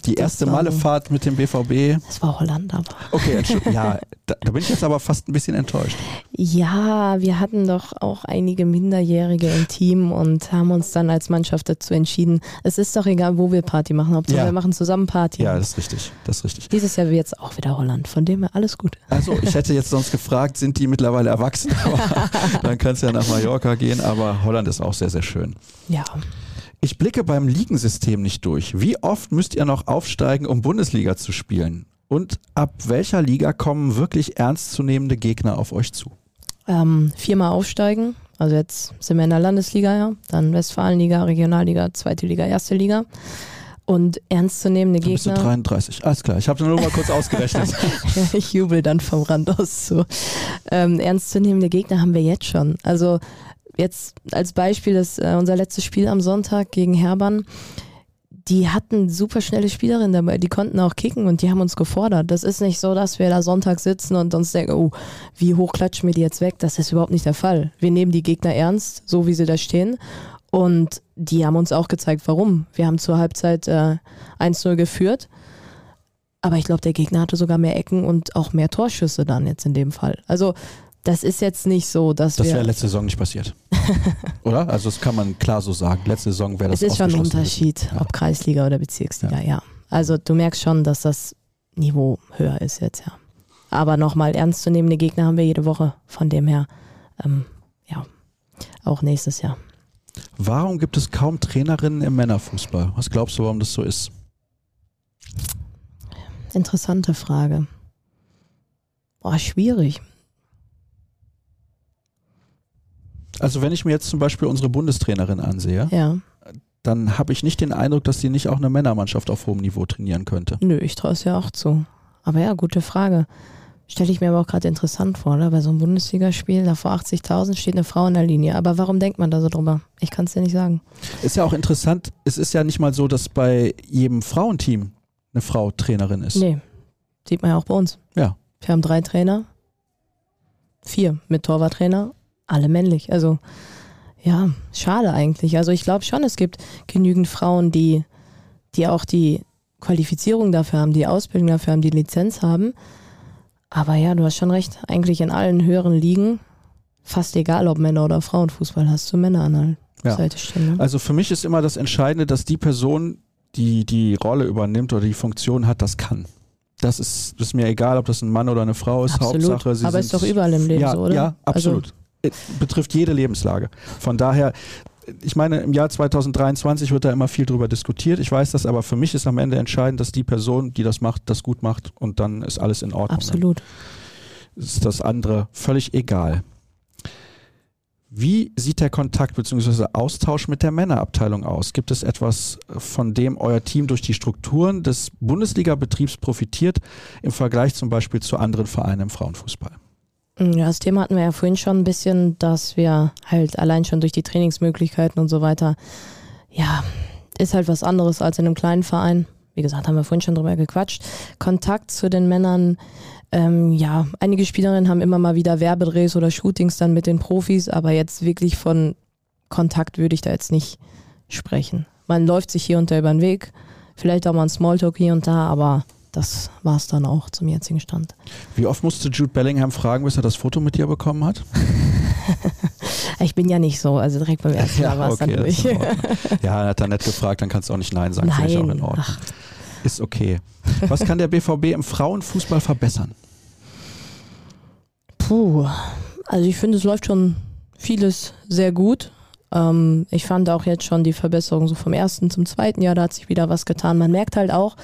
Die erste Malefahrt mit dem BVB. Das war Holland, aber. Okay, ja, da, da, bin ich jetzt aber fast ein bisschen enttäuscht. Ja, wir hatten doch auch einige Minderjährige im Team und haben uns dann als Mannschaft dazu entschieden. Es ist doch egal, wo wir Party machen. Hauptsache ja. wir machen zusammen Party. Ja, das ist richtig. Das ist richtig. Dieses Jahr wird es auch wieder Holland. Von dem her alles gut. Also, ich hätte jetzt sonst gefragt, sind die mittlerweile erwachsen? dann kannst du ja nach Mallorca gehen, aber Holland ist auch sehr, sehr schön. Ja. Ich blicke beim Ligensystem nicht durch. Wie oft müsst ihr noch aufsteigen, um Bundesliga zu spielen? Und ab welcher Liga kommen wirklich ernstzunehmende Gegner auf euch zu? Ähm, viermal aufsteigen. Also jetzt sind wir in der Landesliga, ja. Dann Westfalenliga, Regionalliga, zweite Liga, erste Liga. Und ernstzunehmende Gegner. Bist du 33, alles klar. Ich habe nur mal kurz ausgerechnet. ich jubel dann vom Rand aus zu. Ähm, ernstzunehmende Gegner haben wir jetzt schon. Also jetzt als Beispiel ist äh, unser letztes Spiel am Sonntag gegen Herbann. Die hatten super schnelle Spielerinnen dabei, die konnten auch kicken und die haben uns gefordert. Das ist nicht so, dass wir da Sonntag sitzen und uns denken, oh, wie hoch klatschen wir die jetzt weg? Das ist überhaupt nicht der Fall. Wir nehmen die Gegner ernst, so wie sie da stehen. Und die haben uns auch gezeigt, warum. Wir haben zur Halbzeit äh, 1-0 geführt. Aber ich glaube, der Gegner hatte sogar mehr Ecken und auch mehr Torschüsse dann jetzt in dem Fall. Also das ist jetzt nicht so, dass das wir. Das wäre letzte Saison nicht passiert. oder? Also das kann man klar so sagen. Letzte Saison wäre das Es ist schon ein Unterschied, ja. ob Kreisliga oder Bezirksliga, ja. ja. Also du merkst schon, dass das Niveau höher ist jetzt, ja. Aber nochmal, ernstzunehmende Gegner haben wir jede Woche. Von dem her, ähm, ja, auch nächstes Jahr. Warum gibt es kaum Trainerinnen im Männerfußball? Was glaubst du, warum das so ist? Interessante Frage. Boah, schwierig. Also wenn ich mir jetzt zum Beispiel unsere Bundestrainerin ansehe, ja. dann habe ich nicht den Eindruck, dass sie nicht auch eine Männermannschaft auf hohem Niveau trainieren könnte. Nö, ich traue es ja auch zu. Aber ja, gute Frage. Stelle ich mir aber auch gerade interessant vor, oder? Bei so einem Bundesligaspiel, da vor 80.000 steht eine Frau in der Linie. Aber warum denkt man da so drüber? Ich kann es dir nicht sagen. Ist ja auch interessant, es ist ja nicht mal so, dass bei jedem Frauenteam eine Frau Trainerin ist. Nee, sieht man ja auch bei uns. Ja. Wir haben drei Trainer, vier mit Torwarttrainer, alle männlich. Also ja, schade eigentlich. Also ich glaube schon, es gibt genügend Frauen, die, die auch die Qualifizierung dafür haben, die Ausbildung dafür haben, die Lizenz haben. Aber ja, du hast schon recht. Eigentlich in allen höheren Ligen, fast egal, ob Männer- oder Frauenfußball, hast du Männer an der Ja. Seite stehen. Ne? Also für mich ist immer das Entscheidende, dass die Person, die die Rolle übernimmt oder die Funktion hat, das kann. Das ist, ist mir egal, ob das ein Mann oder eine Frau ist. Absolut. Hauptsache, sie Aber ist doch überall im Leben ja, so, oder? Ja, Also- absolut. Äh, Betrifft jede Lebenslage. Von daher, ich meine, im Jahr 2023 wird da immer viel drüber diskutiert. Ich weiß das, aber für mich ist am Ende entscheidend, dass die Person, die das macht, das gut macht und dann ist alles in Ordnung. Absolut. ist das andere völlig egal. Wie sieht der Kontakt bzw. Austausch mit der Männerabteilung aus? Gibt es etwas, von dem euer Team durch die Strukturen des Bundesliga-Betriebs profitiert, im Vergleich zum Beispiel zu anderen Vereinen im Frauenfußball? Ja, das Thema hatten wir ja vorhin schon ein bisschen, dass wir halt allein schon durch die Trainingsmöglichkeiten und so weiter, ja, ist halt was anderes als in einem kleinen Verein. Wie gesagt, haben wir vorhin schon drüber gequatscht. Kontakt zu den Männern, ähm, ja, einige Spielerinnen haben immer mal wieder Werbedrehs oder Shootings dann mit den Profis, aber jetzt wirklich von Kontakt würde ich da jetzt nicht sprechen. Man läuft sich hier und da über den Weg, vielleicht auch mal ein Smalltalk hier und da, aber das war es dann auch zum jetzigen Stand. Wie oft musste Jude Bellingham fragen, bis er das Foto mit dir bekommen hat? Ich bin ja nicht so, also direkt beim ersten Mal war es dann das durch. ja, er hat dann nett gefragt, dann kannst du auch nicht Nein sagen. Finde ich auch in Nein, Ordnung. ach, Ist okay. Was kann der BVB im Frauenfußball verbessern? puh. Also ich finde, es läuft schon vieles sehr gut. Ähm, ich fand auch jetzt schon die Verbesserung so vom ersten zum zweiten Jahr, da hat sich wieder was getan. Man merkt halt auch,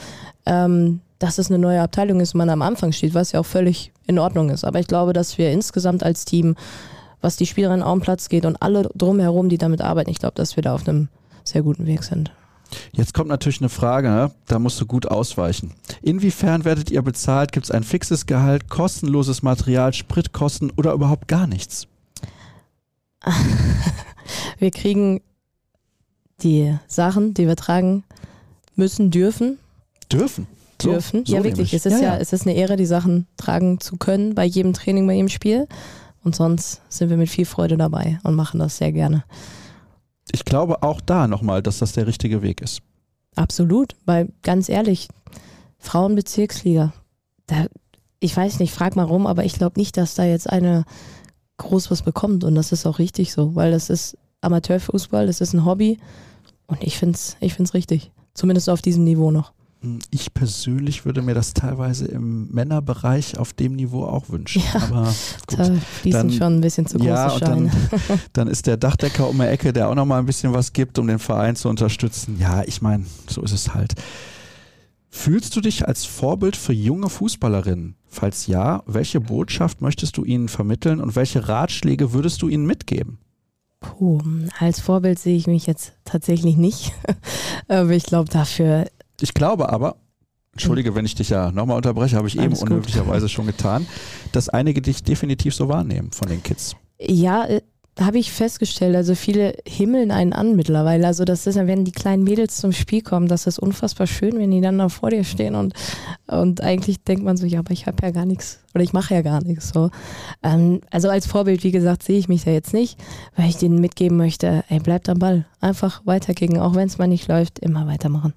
ähm, dass es eine neue Abteilung ist und man am Anfang steht, was ja auch völlig in Ordnung ist. Aber ich glaube, dass wir insgesamt als Team, was die Spielerinnen auf den Platz geht und alle drumherum, die damit arbeiten, ich glaube, dass wir da auf einem sehr guten Weg sind. Jetzt kommt natürlich eine Frage, ne? da musst du gut ausweichen. Inwiefern werdet ihr bezahlt? Gibt es ein fixes Gehalt, kostenloses Material, Spritkosten oder überhaupt gar nichts? Wir kriegen die Sachen, die wir tragen müssen, dürfen, Dürfen. So, dürfen. so ja, wirklich. Es ist ja, ja, ja. es ist eine Ehre, die Sachen tragen zu können bei jedem Training, bei jedem Spiel. Und sonst sind wir mit viel Freude dabei und machen das sehr gerne. Ich glaube auch da nochmal, dass das der richtige Weg ist. Absolut, weil ganz ehrlich, Frauenbezirksliga, da, ich weiß nicht, frag mal rum, aber ich glaube nicht, dass da jetzt eine groß was bekommt und das ist auch richtig so, weil das ist Amateurfußball, das ist ein Hobby und ich finde es ich find's richtig, zumindest auf diesem Niveau noch. Ich persönlich würde mir das teilweise im Männerbereich auf dem Niveau auch wünschen. Ja, Aber gut. Da fließen dann- schon ein bisschen zu große Ja, Scheine. dann, dann ist der Dachdecker um die Ecke, der auch nochmal ein bisschen was gibt, um den Verein zu unterstützen. Ja, ich meine, so ist es halt. Fühlst du dich als Vorbild für junge Fußballerinnen? Falls ja, welche Botschaft möchtest du ihnen vermitteln und welche Ratschläge würdest du ihnen mitgeben? Puh, als Vorbild sehe ich mich jetzt tatsächlich nicht. Aber ich glaube, dafür, Ich glaube aber, entschuldige, wenn ich dich ja nochmal unterbreche, habe ich eben Alles gut. unmöglicherweise schon getan, dass einige dich definitiv so wahrnehmen von den Kids. ja, äh, habe ich festgestellt, also viele himmeln einen an mittlerweile. Also das ist, wenn die kleinen Mädels zum Spiel kommen, das ist unfassbar schön, wenn die dann da vor dir stehen und, und eigentlich denkt man so, ja, aber ich habe ja gar nichts oder ich mache ja gar nichts. So. Ähm, also als Vorbild, wie gesagt, sehe ich mich da jetzt nicht, weil ich denen mitgeben möchte, ey, bleibt am Ball, einfach weiterkicken, auch wenn es mal nicht läuft, immer weitermachen.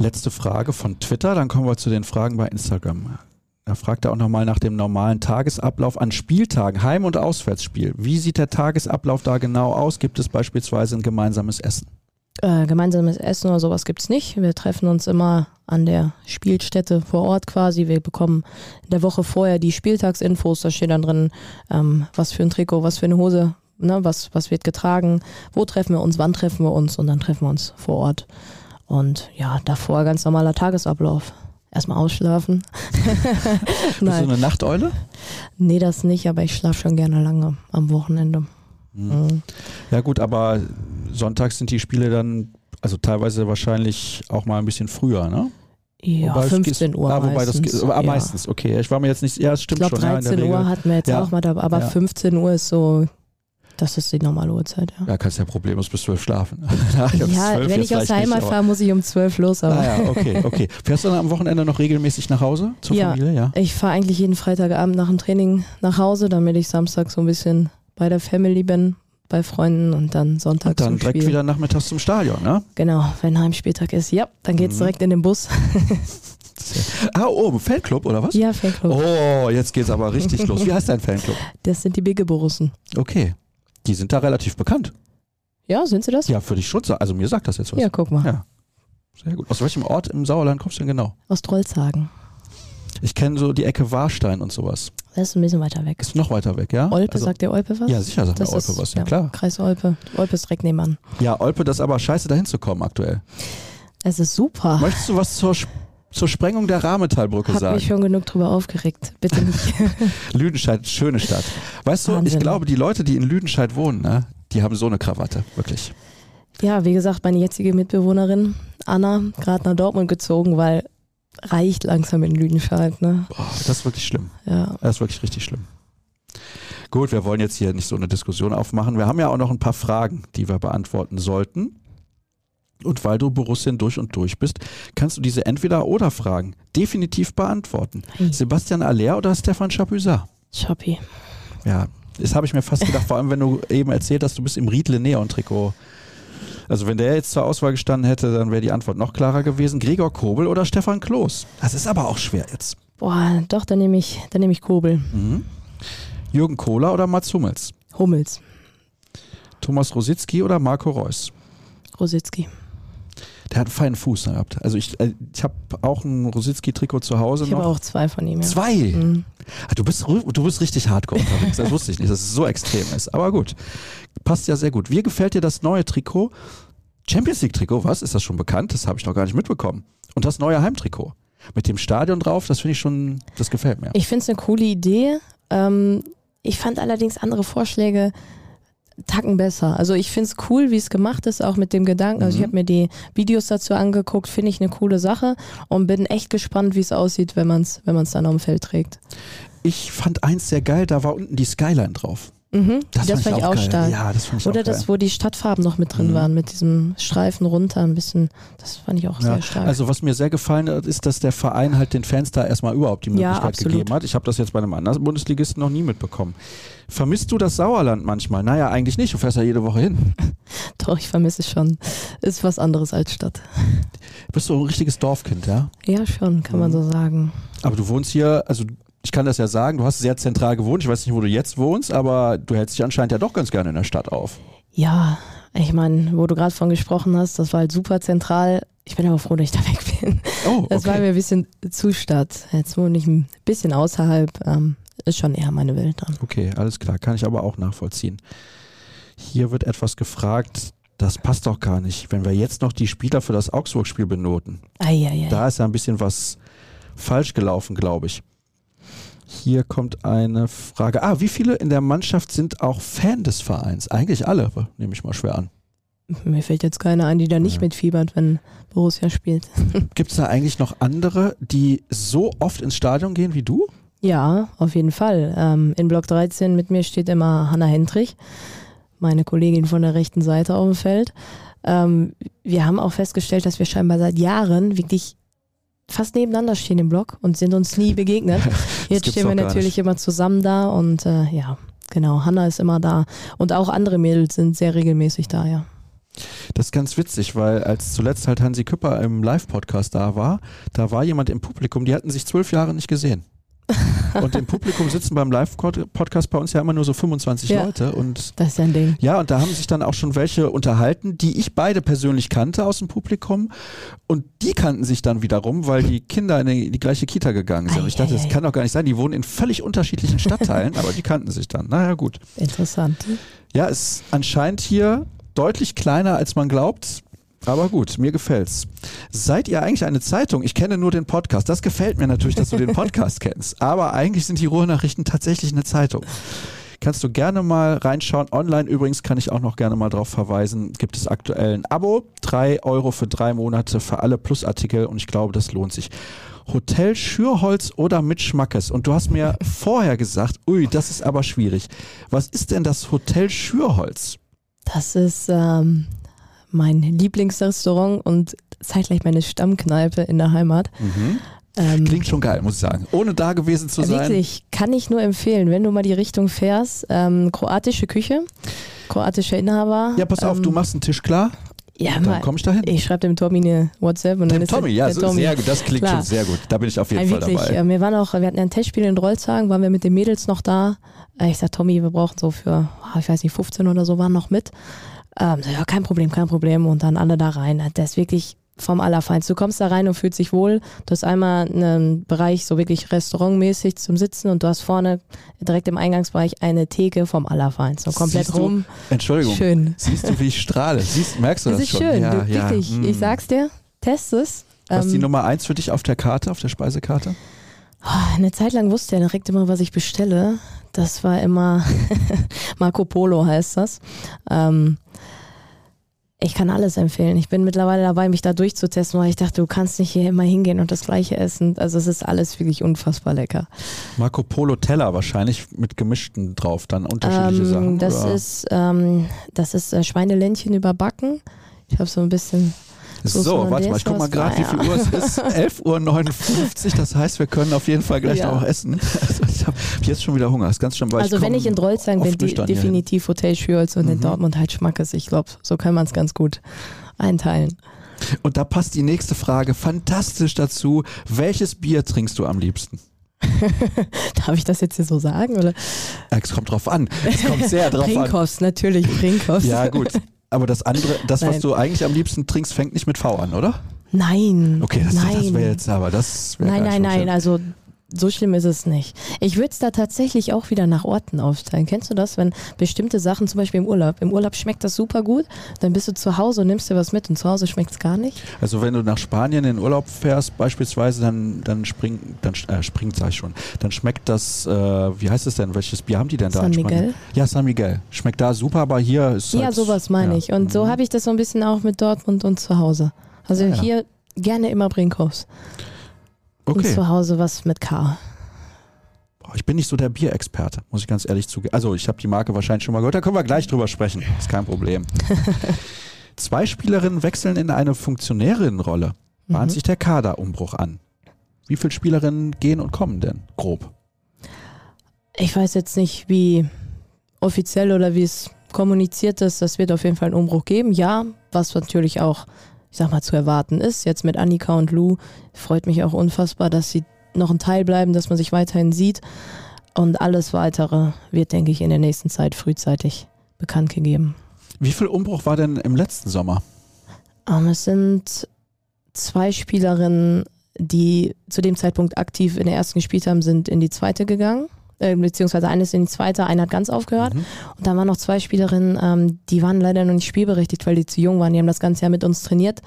Letzte Frage von Twitter, dann kommen wir zu den Fragen bei Instagram. Da fragt er auch nochmal nach dem normalen Tagesablauf an Spieltagen, Heim- und Auswärtsspiel. Wie sieht der Tagesablauf da genau aus? Gibt es beispielsweise ein gemeinsames Essen? Äh, gemeinsames Essen oder sowas gibt's nicht. Wir treffen uns immer an der Spielstätte vor Ort quasi. Wir bekommen in der Woche vorher die Spieltagsinfos. Da steht dann drin, ähm, was für ein Trikot, was für eine Hose, ne, was, was wird getragen, wo treffen wir uns, wann treffen wir uns und dann treffen wir uns vor Ort. Und ja, davor ganz normaler Tagesablauf. Erstmal ausschlafen. Bist du eine Nachteule? nee, das nicht, aber ich schlafe schon gerne lange am Wochenende. Mhm. Ja gut, aber sonntags sind die Spiele dann, also teilweise wahrscheinlich auch mal ein bisschen früher, ne? Ja, Wobei es 15 geht- Uhr Ah, wobei meistens. das ah, ja. meistens, okay. Ich war mir jetzt nicht, ja, es Ich stimmt schon. ja, in der 13 Uhr Regel. hatten wir jetzt Ja. auch mal dabei, aber Ja. 15 Uhr ist so, das ist die normale Uhrzeit, ja. Ja, kannst ja problemlos bis zwölf schlafen. Ja, zwölf, wenn ich aus der Heimat fahre, muss ich um 12 los, aber Ah ja, okay, okay. Fährst du dann am Wochenende noch regelmäßig nach Hause zur Ja. Familie? Ja. ich fahre eigentlich jeden Freitagabend nach dem Training nach Hause, damit ich Samstag so ein bisschen bei der Family bin, bei Freunden und dann Sonntag Und dann direkt Spiel. wieder nachmittags zum Stadion, ne? Genau, wenn Heimspieltag ist. Ja, dann geht's Mhm. direkt in den Bus. Ah, oh, Fanclub oder was? ja, Fanclub. Oh, jetzt geht's aber richtig los. Wie heißt dein Fanclub? Das sind die Bigge Borussen. Okay. Die sind da relativ bekannt. Ja, sind sie das? Ja, für dich schon. Also mir sagt das jetzt was. Ja, guck mal. Ja. Sehr gut. Aus welchem Ort im Sauerland kommst du denn genau? Aus Trollshagen. Ich kenne so die Ecke Warstein und sowas. Das ist ein bisschen weiter weg. Ist noch weiter weg, ja? Olpe, Also- sagt dir Olpe was? Ja, sicher sagt das Olpe ist, was, ja, klar. Kreis Olpe. Olpe ist direkt nebenan. Ja, Olpe, das ist aber scheiße, dahin zu kommen aktuell. Es ist super. Möchtest du was zur, zur Sprengung der Rahmethalbrücke Hab sagen? mich schon genug drüber aufgeregt. Bitte nicht. Lüdenscheid, schöne Stadt. Weißt du, ich Wahnsinn. glaube, die Leute, die in Lüdenscheid wohnen, ne, die haben so eine Krawatte, wirklich. ja, wie gesagt, meine jetzige Mitbewohnerin Anna, gerade nach Dortmund gezogen, weil reicht langsam in Lüdenscheid. Ne? Boah, das ist wirklich schlimm. Ja. Das ist wirklich richtig schlimm. Gut, wir wollen jetzt hier nicht so eine Diskussion aufmachen. Wir haben ja auch noch ein paar Fragen, die wir beantworten sollten. Und weil du Borussin durch und durch bist, kannst du diese Entweder-Oder-Fragen definitiv beantworten. Hey, Sebastian Aller oder Stefan Chapuisat? Shopee. Ja, das habe ich mir fast gedacht, vor allem wenn du eben erzählt hast, du bist im Riedle Neon-Trikot. Also wenn der jetzt zur Auswahl gestanden hätte, dann wäre die Antwort noch klarer gewesen. Gregor Kobel oder Stefan Kloß? Das ist aber auch schwer jetzt. Boah, doch, dann nehme ich, dann nehme ich Kobel. Mhm. Jürgen Kohler oder Mats Hummels? Hummels. Thomas Rositzky oder Marco Reus? Rositzky. Der hat einen feinen Fuß gehabt. Also ich, äh, ich habe auch ein Rositzky-Trikot zu Hause Ich habe auch zwei von ihm. Ja. Zwei? Mhm. Ah, Du bist, du bist richtig hardcore unterwegs. Das wusste ich nicht, dass es so extrem ist. Aber gut. Passt ja sehr gut. Wie gefällt dir das neue Trikot? Champions League-Trikot, was? Ist das schon bekannt? Das habe ich noch gar nicht mitbekommen. Und das neue Heimtrikot. Mit dem Stadion drauf, das finde ich schon, das gefällt mir. Ich finde es eine coole Idee. Ähm, ich fand allerdings andere Vorschläge Tacken besser. Also ich finde es cool, wie es gemacht ist, auch mit dem Gedanken. Also ich Mhm. habe mir die Videos dazu angeguckt, finde ich eine coole Sache und bin echt gespannt, wie es aussieht, wenn man es wenn man's dann auf dem Feld trägt. Ich fand eins sehr geil, da war unten die Skyline drauf. Mhm. Das, fand ich auch geil. stark. Ja, das fand ich Oder auch das, wo die Stadtfarben noch mit drin Mhm. waren, mit diesem Streifen runter, ein bisschen, das fand ich auch Ja, sehr stark. Also was mir sehr gefallen hat, ist, dass der Verein halt den Fans da erstmal überhaupt die Ja, Möglichkeit absolut. gegeben hat. Ich habe das jetzt bei einem anderen Bundesligisten noch nie mitbekommen. Vermisst du das Sauerland manchmal? Naja, eigentlich nicht. Du fährst ja jede Woche hin. Doch, ich vermisse es schon. Ist was anderes als Stadt. Bist du ein richtiges Dorfkind, ja? Ja, schon, kann man Mhm. so sagen. Aber du wohnst hier, also ich kann das ja sagen, du hast sehr zentral gewohnt. Ich weiß nicht, wo du jetzt wohnst, aber du hältst dich anscheinend ja doch ganz gerne in der Stadt auf. Ja, ich meine, wo du gerade von gesprochen hast, das war halt super zentral. Ich bin aber froh, dass ich da weg bin. Oh, Das war okay. mir ein bisschen zu Stadt. Jetzt wohne ich ein bisschen außerhalb. Ähm, ist schon eher meine Welt dann. Okay, alles klar. Kann ich aber auch nachvollziehen. Hier wird etwas gefragt, das passt doch gar nicht, wenn wir jetzt noch die Spieler für das Augsburg-Spiel benoten. Eieiei. Da ist ja ein bisschen was falsch gelaufen, glaube ich. Hier kommt eine Frage. Ah, wie viele in der Mannschaft sind auch Fan des Vereins? Eigentlich alle, nehme ich mal schwer an. Mir fällt jetzt keiner ein, die da nicht Ja. mitfiebert, wenn Borussia spielt. Gibt es da eigentlich noch andere, die so oft ins Stadion gehen wie du? Ja, auf jeden Fall. Ähm, in Block 13 mit mir steht immer Hanna Hendrich, meine Kollegin von der rechten Seite auf dem Feld. Ähm, wir haben auch festgestellt, dass wir scheinbar seit Jahren wirklich fast nebeneinander stehen im Block und sind uns nie begegnet. Jetzt stehen wir natürlich immer zusammen da und äh, ja, genau, Hanna ist immer da. Und auch andere Mädels sind sehr regelmäßig da, ja. Das ist ganz witzig, weil als zuletzt halt Hansi Küpper im Live-Podcast da war, da war jemand im Publikum, die hatten sich zwölf Jahre nicht gesehen. Und im Publikum sitzen beim Live-Podcast bei uns ja immer nur so 25 Ja. Leute und Das ist ja ein Ding. Ja, und da haben sich dann auch schon welche unterhalten, die ich beide persönlich kannte aus dem Publikum. Und die kannten sich dann wiederum, weil die Kinder in die, die gleiche Kita gegangen sind. Und ich dachte, das kann doch gar nicht sein. Die wohnen in völlig unterschiedlichen Stadtteilen, aber die kannten sich dann. Naja, gut. Interessant. Ja, ist anscheinend hier deutlich kleiner, als man glaubt. Aber gut, mir gefällt's. Seid ihr eigentlich eine Zeitung? Ich kenne nur den Podcast. Das gefällt mir natürlich, dass du den Podcast kennst. Aber eigentlich sind die Ruhrnachrichten tatsächlich eine Zeitung. Kannst du gerne mal reinschauen. Online übrigens kann ich auch noch gerne mal darauf verweisen. Gibt es aktuell ein Abo. Drei Euro für drei Monate für alle Plusartikel und ich glaube, das lohnt sich. Hotel Schürholz oder mit Schmackes. Und du hast mir vorher gesagt, ui, das ist aber schwierig. Was ist denn das Hotel Schürholz? Das ist ähm, mein Lieblingsrestaurant und zeitgleich meine Stammkneipe in der Heimat. Mhm. Ähm, Klingt schon geil, muss ich sagen. Ohne da gewesen zu sein. Wirklich, kann ich nur empfehlen, wenn du mal die Richtung fährst. Ähm, kroatische Küche, kroatischer Inhaber. Ja, pass auf, ähm, du machst einen Tisch klar. Ja, dann komme ich dahin. Ich schreibe dem Tommy eine WhatsApp und dem dann Tommy, ist ja, der so, Tommy. sehr gut. Das klingt Klar. schon sehr gut. Da bin ich auf jeden Fall wirklich, dabei. Äh, wir waren auch, wir hatten ein Testspiel in Rollzagen, waren wir mit den Mädels noch da. Äh, ich sag Tommy, wir brauchen so für, ah, ich weiß nicht, 15 oder so waren noch mit. Ähm, ja, kein Problem, kein Problem. Und dann alle da rein. Der ist wirklich vom Allerfeinsten. Du kommst da rein und fühlst dich wohl. Du hast einmal einen Bereich so wirklich restaurantmäßig zum Sitzen und du hast vorne direkt im Eingangsbereich eine Theke vom Allerfeinsten. So komplett Siehst rum. Du, Entschuldigung. Schön. Siehst du, wie ich strahle? Siehst, merkst du das, das ist schon? schön. Ja, du, ja. wirklich. Ich sag's dir. Test es. Was ist die Ähm, Nummer eins für dich auf der Karte, auf der Speisekarte? Oh, Eine Zeit lang wusste er direkt immer, was ich bestelle. Das war immer Marco Polo heißt das. Ähm, ich kann alles empfehlen. Ich bin mittlerweile dabei, mich da durchzutesten, weil ich dachte, du kannst nicht hier immer hingehen und das gleiche essen. Also es ist alles wirklich unfassbar lecker. Marco Polo Teller wahrscheinlich mit gemischten drauf, dann unterschiedliche Ähm, Sachen. das, oder? ist, ähm, das ist äh, Schweineländchen überbacken. Ich habe so ein bisschen So, Soße warte mal, ich guck mal gerade, wie viel. Uhr es ist. 11.59 Uhr, das heißt, wir können auf jeden Fall gleich Ja. noch essen. Also ich habe jetzt schon wieder Hunger, ist ganz schön, weil Also wenn ich in Drolzang bin, de definitiv Hotel Schürz und in Mhm. Dortmund halt Schmackes. Ich glaube, so kann man es ganz gut einteilen. Und da passt die nächste Frage fantastisch dazu. Welches Bier trinkst du am liebsten? Darf ich das jetzt hier so sagen? Oder? Es kommt drauf an. Es kommt sehr drauf an. Brinkhoffs, natürlich Brinkhoffs. Ja, gut. Aber das andere, das, was Nein. du eigentlich am liebsten trinkst, fängt nicht mit V an, oder? Nein. Okay, das, nein. das wäre jetzt aber, das Nein, nein, nein. Also so schlimm ist es nicht. Ich würde es da tatsächlich auch wieder nach Orten aufteilen. Kennst du das, wenn bestimmte Sachen, zum Beispiel im Urlaub, im Urlaub schmeckt das super gut, dann bist du zu Hause und nimmst dir was mit und zu Hause schmeckt es gar nicht? Also wenn du nach Spanien in Urlaub fährst beispielsweise, dann, dann springt, dann äh, springt, sag ich schon, dann schmeckt das, äh, wie heißt es denn, welches Bier haben die denn da San in Spanien? Miguel? Ja, San Miguel. Schmeckt da super, aber hier ist Ja, halt, sowas meine ja. ich. Und so Mhm. habe ich das so ein bisschen auch mit Dortmund und zu Hause. Also ja. hier gerne immer Brinkhoffs. Und Okay, zu Hause was mit K. Ich bin nicht so der Bierexperte, muss ich ganz ehrlich zugeben. Also ich habe die Marke wahrscheinlich schon mal gehört, da können wir gleich drüber sprechen, ist kein Problem. Zwei Spielerinnen wechseln in eine Funktionärinnenrolle. Bahnt Mhm. sich der Kaderumbruch an. Wie viele Spielerinnen gehen und kommen denn? Grob. Ich weiß jetzt nicht, wie offiziell oder wie es kommuniziert ist. Das wird auf jeden Fall einen Umbruch geben. Ja, was natürlich auch, ich sag mal, zu erwarten ist. Jetzt mit Annika und Lou freut mich auch unfassbar, dass sie noch ein Teil bleiben, dass man sich weiterhin sieht. Und alles weitere wird, denke ich, in der nächsten Zeit frühzeitig bekannt gegeben. Wie viel Umbruch war denn im letzten Sommer? Ähm, es sind zwei Spielerinnen, die zu dem Zeitpunkt aktiv in der ersten gespielt haben, sind in die zweite gegangen. Äh, beziehungsweise eine ist in die zweite, eine hat ganz aufgehört. Mhm. Und dann waren noch zwei Spielerinnen, ähm, die waren leider noch nicht spielberechtigt, weil die zu jung waren. Die haben das ganze Jahr mit uns trainiert,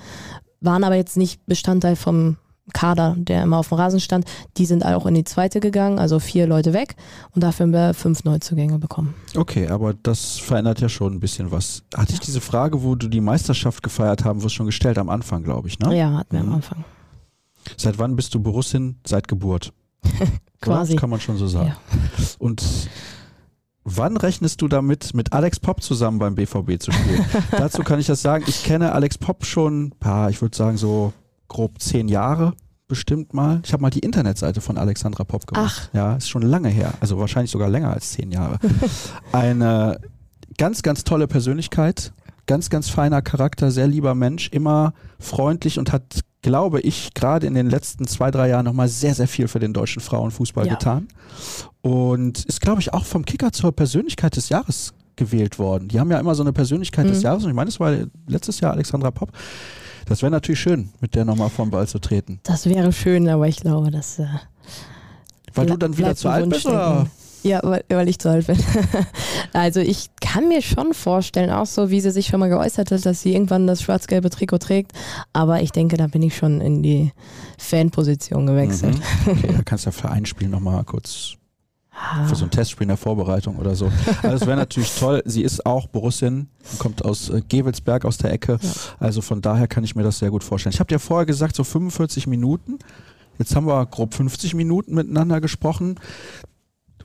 waren aber jetzt nicht Bestandteil vom Kader, der immer auf dem Rasen stand. Die sind auch in die zweite gegangen, also vier Leute weg. Und dafür haben wir fünf Neuzugänge bekommen. Okay, aber das verändert ja schon ein bisschen was. Hatte ich diese Frage, wo du die Meisterschaft gefeiert haben wirst, schon gestellt am Anfang, glaube ich, ne? Ja, hatten wir Mhm. am Anfang. Seit wann bist du Borussin? Seit Geburt. Quasi. Ja, kann man schon so sagen. Ja. Und wann rechnest du damit, mit Alex Popp zusammen beim BVB zu spielen? Dazu kann ich das sagen. Ich kenne Alex Popp schon, paar, ich würde sagen so grob zehn Jahre bestimmt mal. Ich habe mal die Internetseite von Alexandra Popp gemacht. Ja, ist schon lange her. Also wahrscheinlich sogar länger als zehn Jahre. Eine ganz, ganz tolle Persönlichkeit. Ganz, ganz feiner Charakter, sehr lieber Mensch, immer freundlich und hat, glaube ich, gerade in den letzten zwei, drei Jahren nochmal sehr, sehr viel für den deutschen Frauenfußball Ja. getan. Und ist, glaube ich, auch vom Kicker zur Persönlichkeit des Jahres gewählt worden. Die haben ja immer so eine Persönlichkeit des Mhm. Jahres und ich meine, das war letztes Jahr Alexandra Popp. Das wäre natürlich schön, mit der nochmal vom Ball zu treten. Das wäre schön, aber ich glaube, dass. Äh, Weil du dann wieder zu alt bist oder? Ja, weil, weil ich zu alt bin. also ich kann mir schon vorstellen, auch so wie sie sich schon mal geäußert hat, dass sie irgendwann das schwarz-gelbe Trikot trägt. Aber ich denke, da bin ich schon in die Fanposition gewechselt. Mhm. Okay, da kannst du ja für ein Spiel nochmal kurz Ah. Für so ein Testspiel in der Vorbereitung oder so. Also es wäre natürlich toll. Sie ist auch Borussin, kommt aus äh, Gewelsberg aus der Ecke. Ja. Also von daher kann ich mir das sehr gut vorstellen. Ich habe dir vorher gesagt, so 45 Minuten. Jetzt haben wir grob 50 Minuten miteinander gesprochen.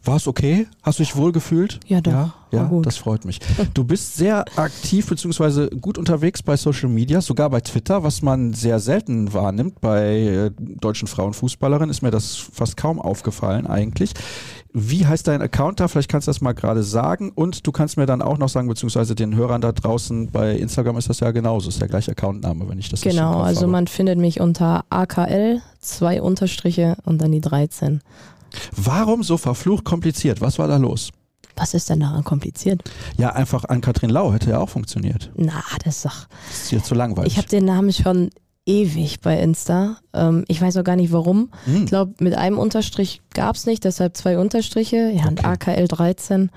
War es okay? Hast du dich wohl gefühlt? Ja, doch. Ja, ja das freut mich. Du bist sehr aktiv bzw. gut unterwegs bei Social Media, sogar bei Twitter, was man sehr selten wahrnimmt. Bei äh, deutschen Frauenfußballerinnen ist mir das fast kaum aufgefallen eigentlich. Wie heißt dein Account da? Vielleicht kannst du das mal gerade sagen. Und du kannst mir dann auch noch sagen, beziehungsweise den Hörern da draußen bei Instagram ist das ja genauso, ist der gleiche Accountname, wenn ich das Genau, also man findet mich unter AKL, zwei Unterstriche und dann die 13. Warum so verflucht kompliziert? Was war da los? Was ist denn daran kompliziert? Ja, einfach an Katrin Lau hätte ja auch funktioniert. Na, das ist doch. Das ist hier zu langweilig. Ich habe den Namen schon ewig bei Insta. Ähm, ich weiß auch gar nicht warum. Hm. Ich glaube, mit einem Unterstrich gab es nicht, deshalb zwei Unterstriche. Ja, okay. und AKL 13.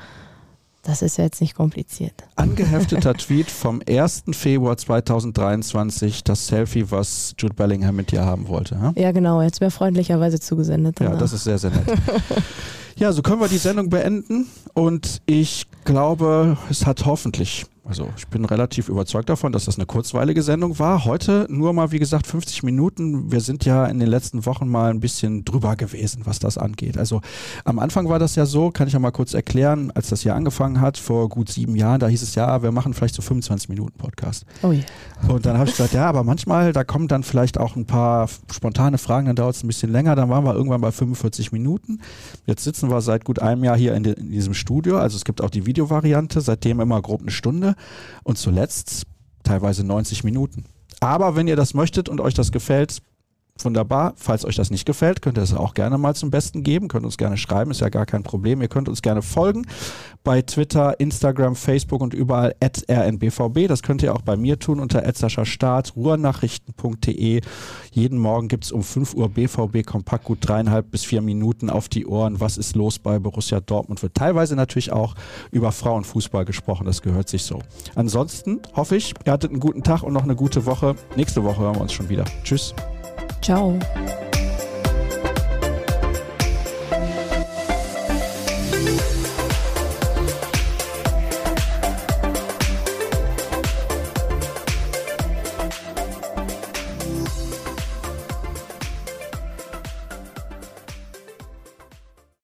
Das ist ja jetzt nicht kompliziert. Angehefteter Tweet vom 1. Februar 2023, das Selfie, was Jude Bellingham mit dir haben wollte. Ja, ja genau, jetzt wäre freundlicherweise zugesendet. Danach. Ja, das ist sehr, sehr nett. ja, so können wir die Sendung beenden und ich glaube, es hat hoffentlich also ich bin relativ überzeugt davon, dass das eine kurzweilige Sendung war. Heute nur mal, wie gesagt, 50 Minuten. Wir sind ja in den letzten Wochen mal ein bisschen drüber gewesen, was das angeht. Also am Anfang war das ja so, kann ich ja mal kurz erklären, als das hier angefangen hat, vor gut sieben Jahren, da hieß es ja, wir machen vielleicht so 25 Minuten Podcast. Oh yeah. Und dann habe ich gesagt, ja, aber manchmal, da kommen dann vielleicht auch ein paar spontane Fragen, dann dauert es ein bisschen länger, dann waren wir irgendwann bei 45 Minuten. Jetzt sitzen wir seit gut einem Jahr hier in, in diesem Studio, also es gibt auch die Videovariante, seitdem immer grob eine Stunde und zuletzt teilweise 90 Minuten. Aber wenn ihr das möchtet und euch das gefällt, Wunderbar. Falls euch das nicht gefällt, könnt ihr es auch gerne mal zum Besten geben. Könnt uns gerne schreiben, ist ja gar kein Problem. Ihr könnt uns gerne folgen bei Twitter, Instagram, Facebook und überall at rnbvb. Das könnt ihr auch bei mir tun unter Start, ruhrnachrichten.de. Jeden Morgen gibt es um 5 Uhr BVB kompakt gut dreieinhalb bis vier Minuten auf die Ohren. Was ist los bei Borussia Dortmund? Wird teilweise natürlich auch über Frauenfußball gesprochen. Das gehört sich so. Ansonsten hoffe ich, ihr hattet einen guten Tag und noch eine gute Woche. Nächste Woche hören wir uns schon wieder. Tschüss. Ciao.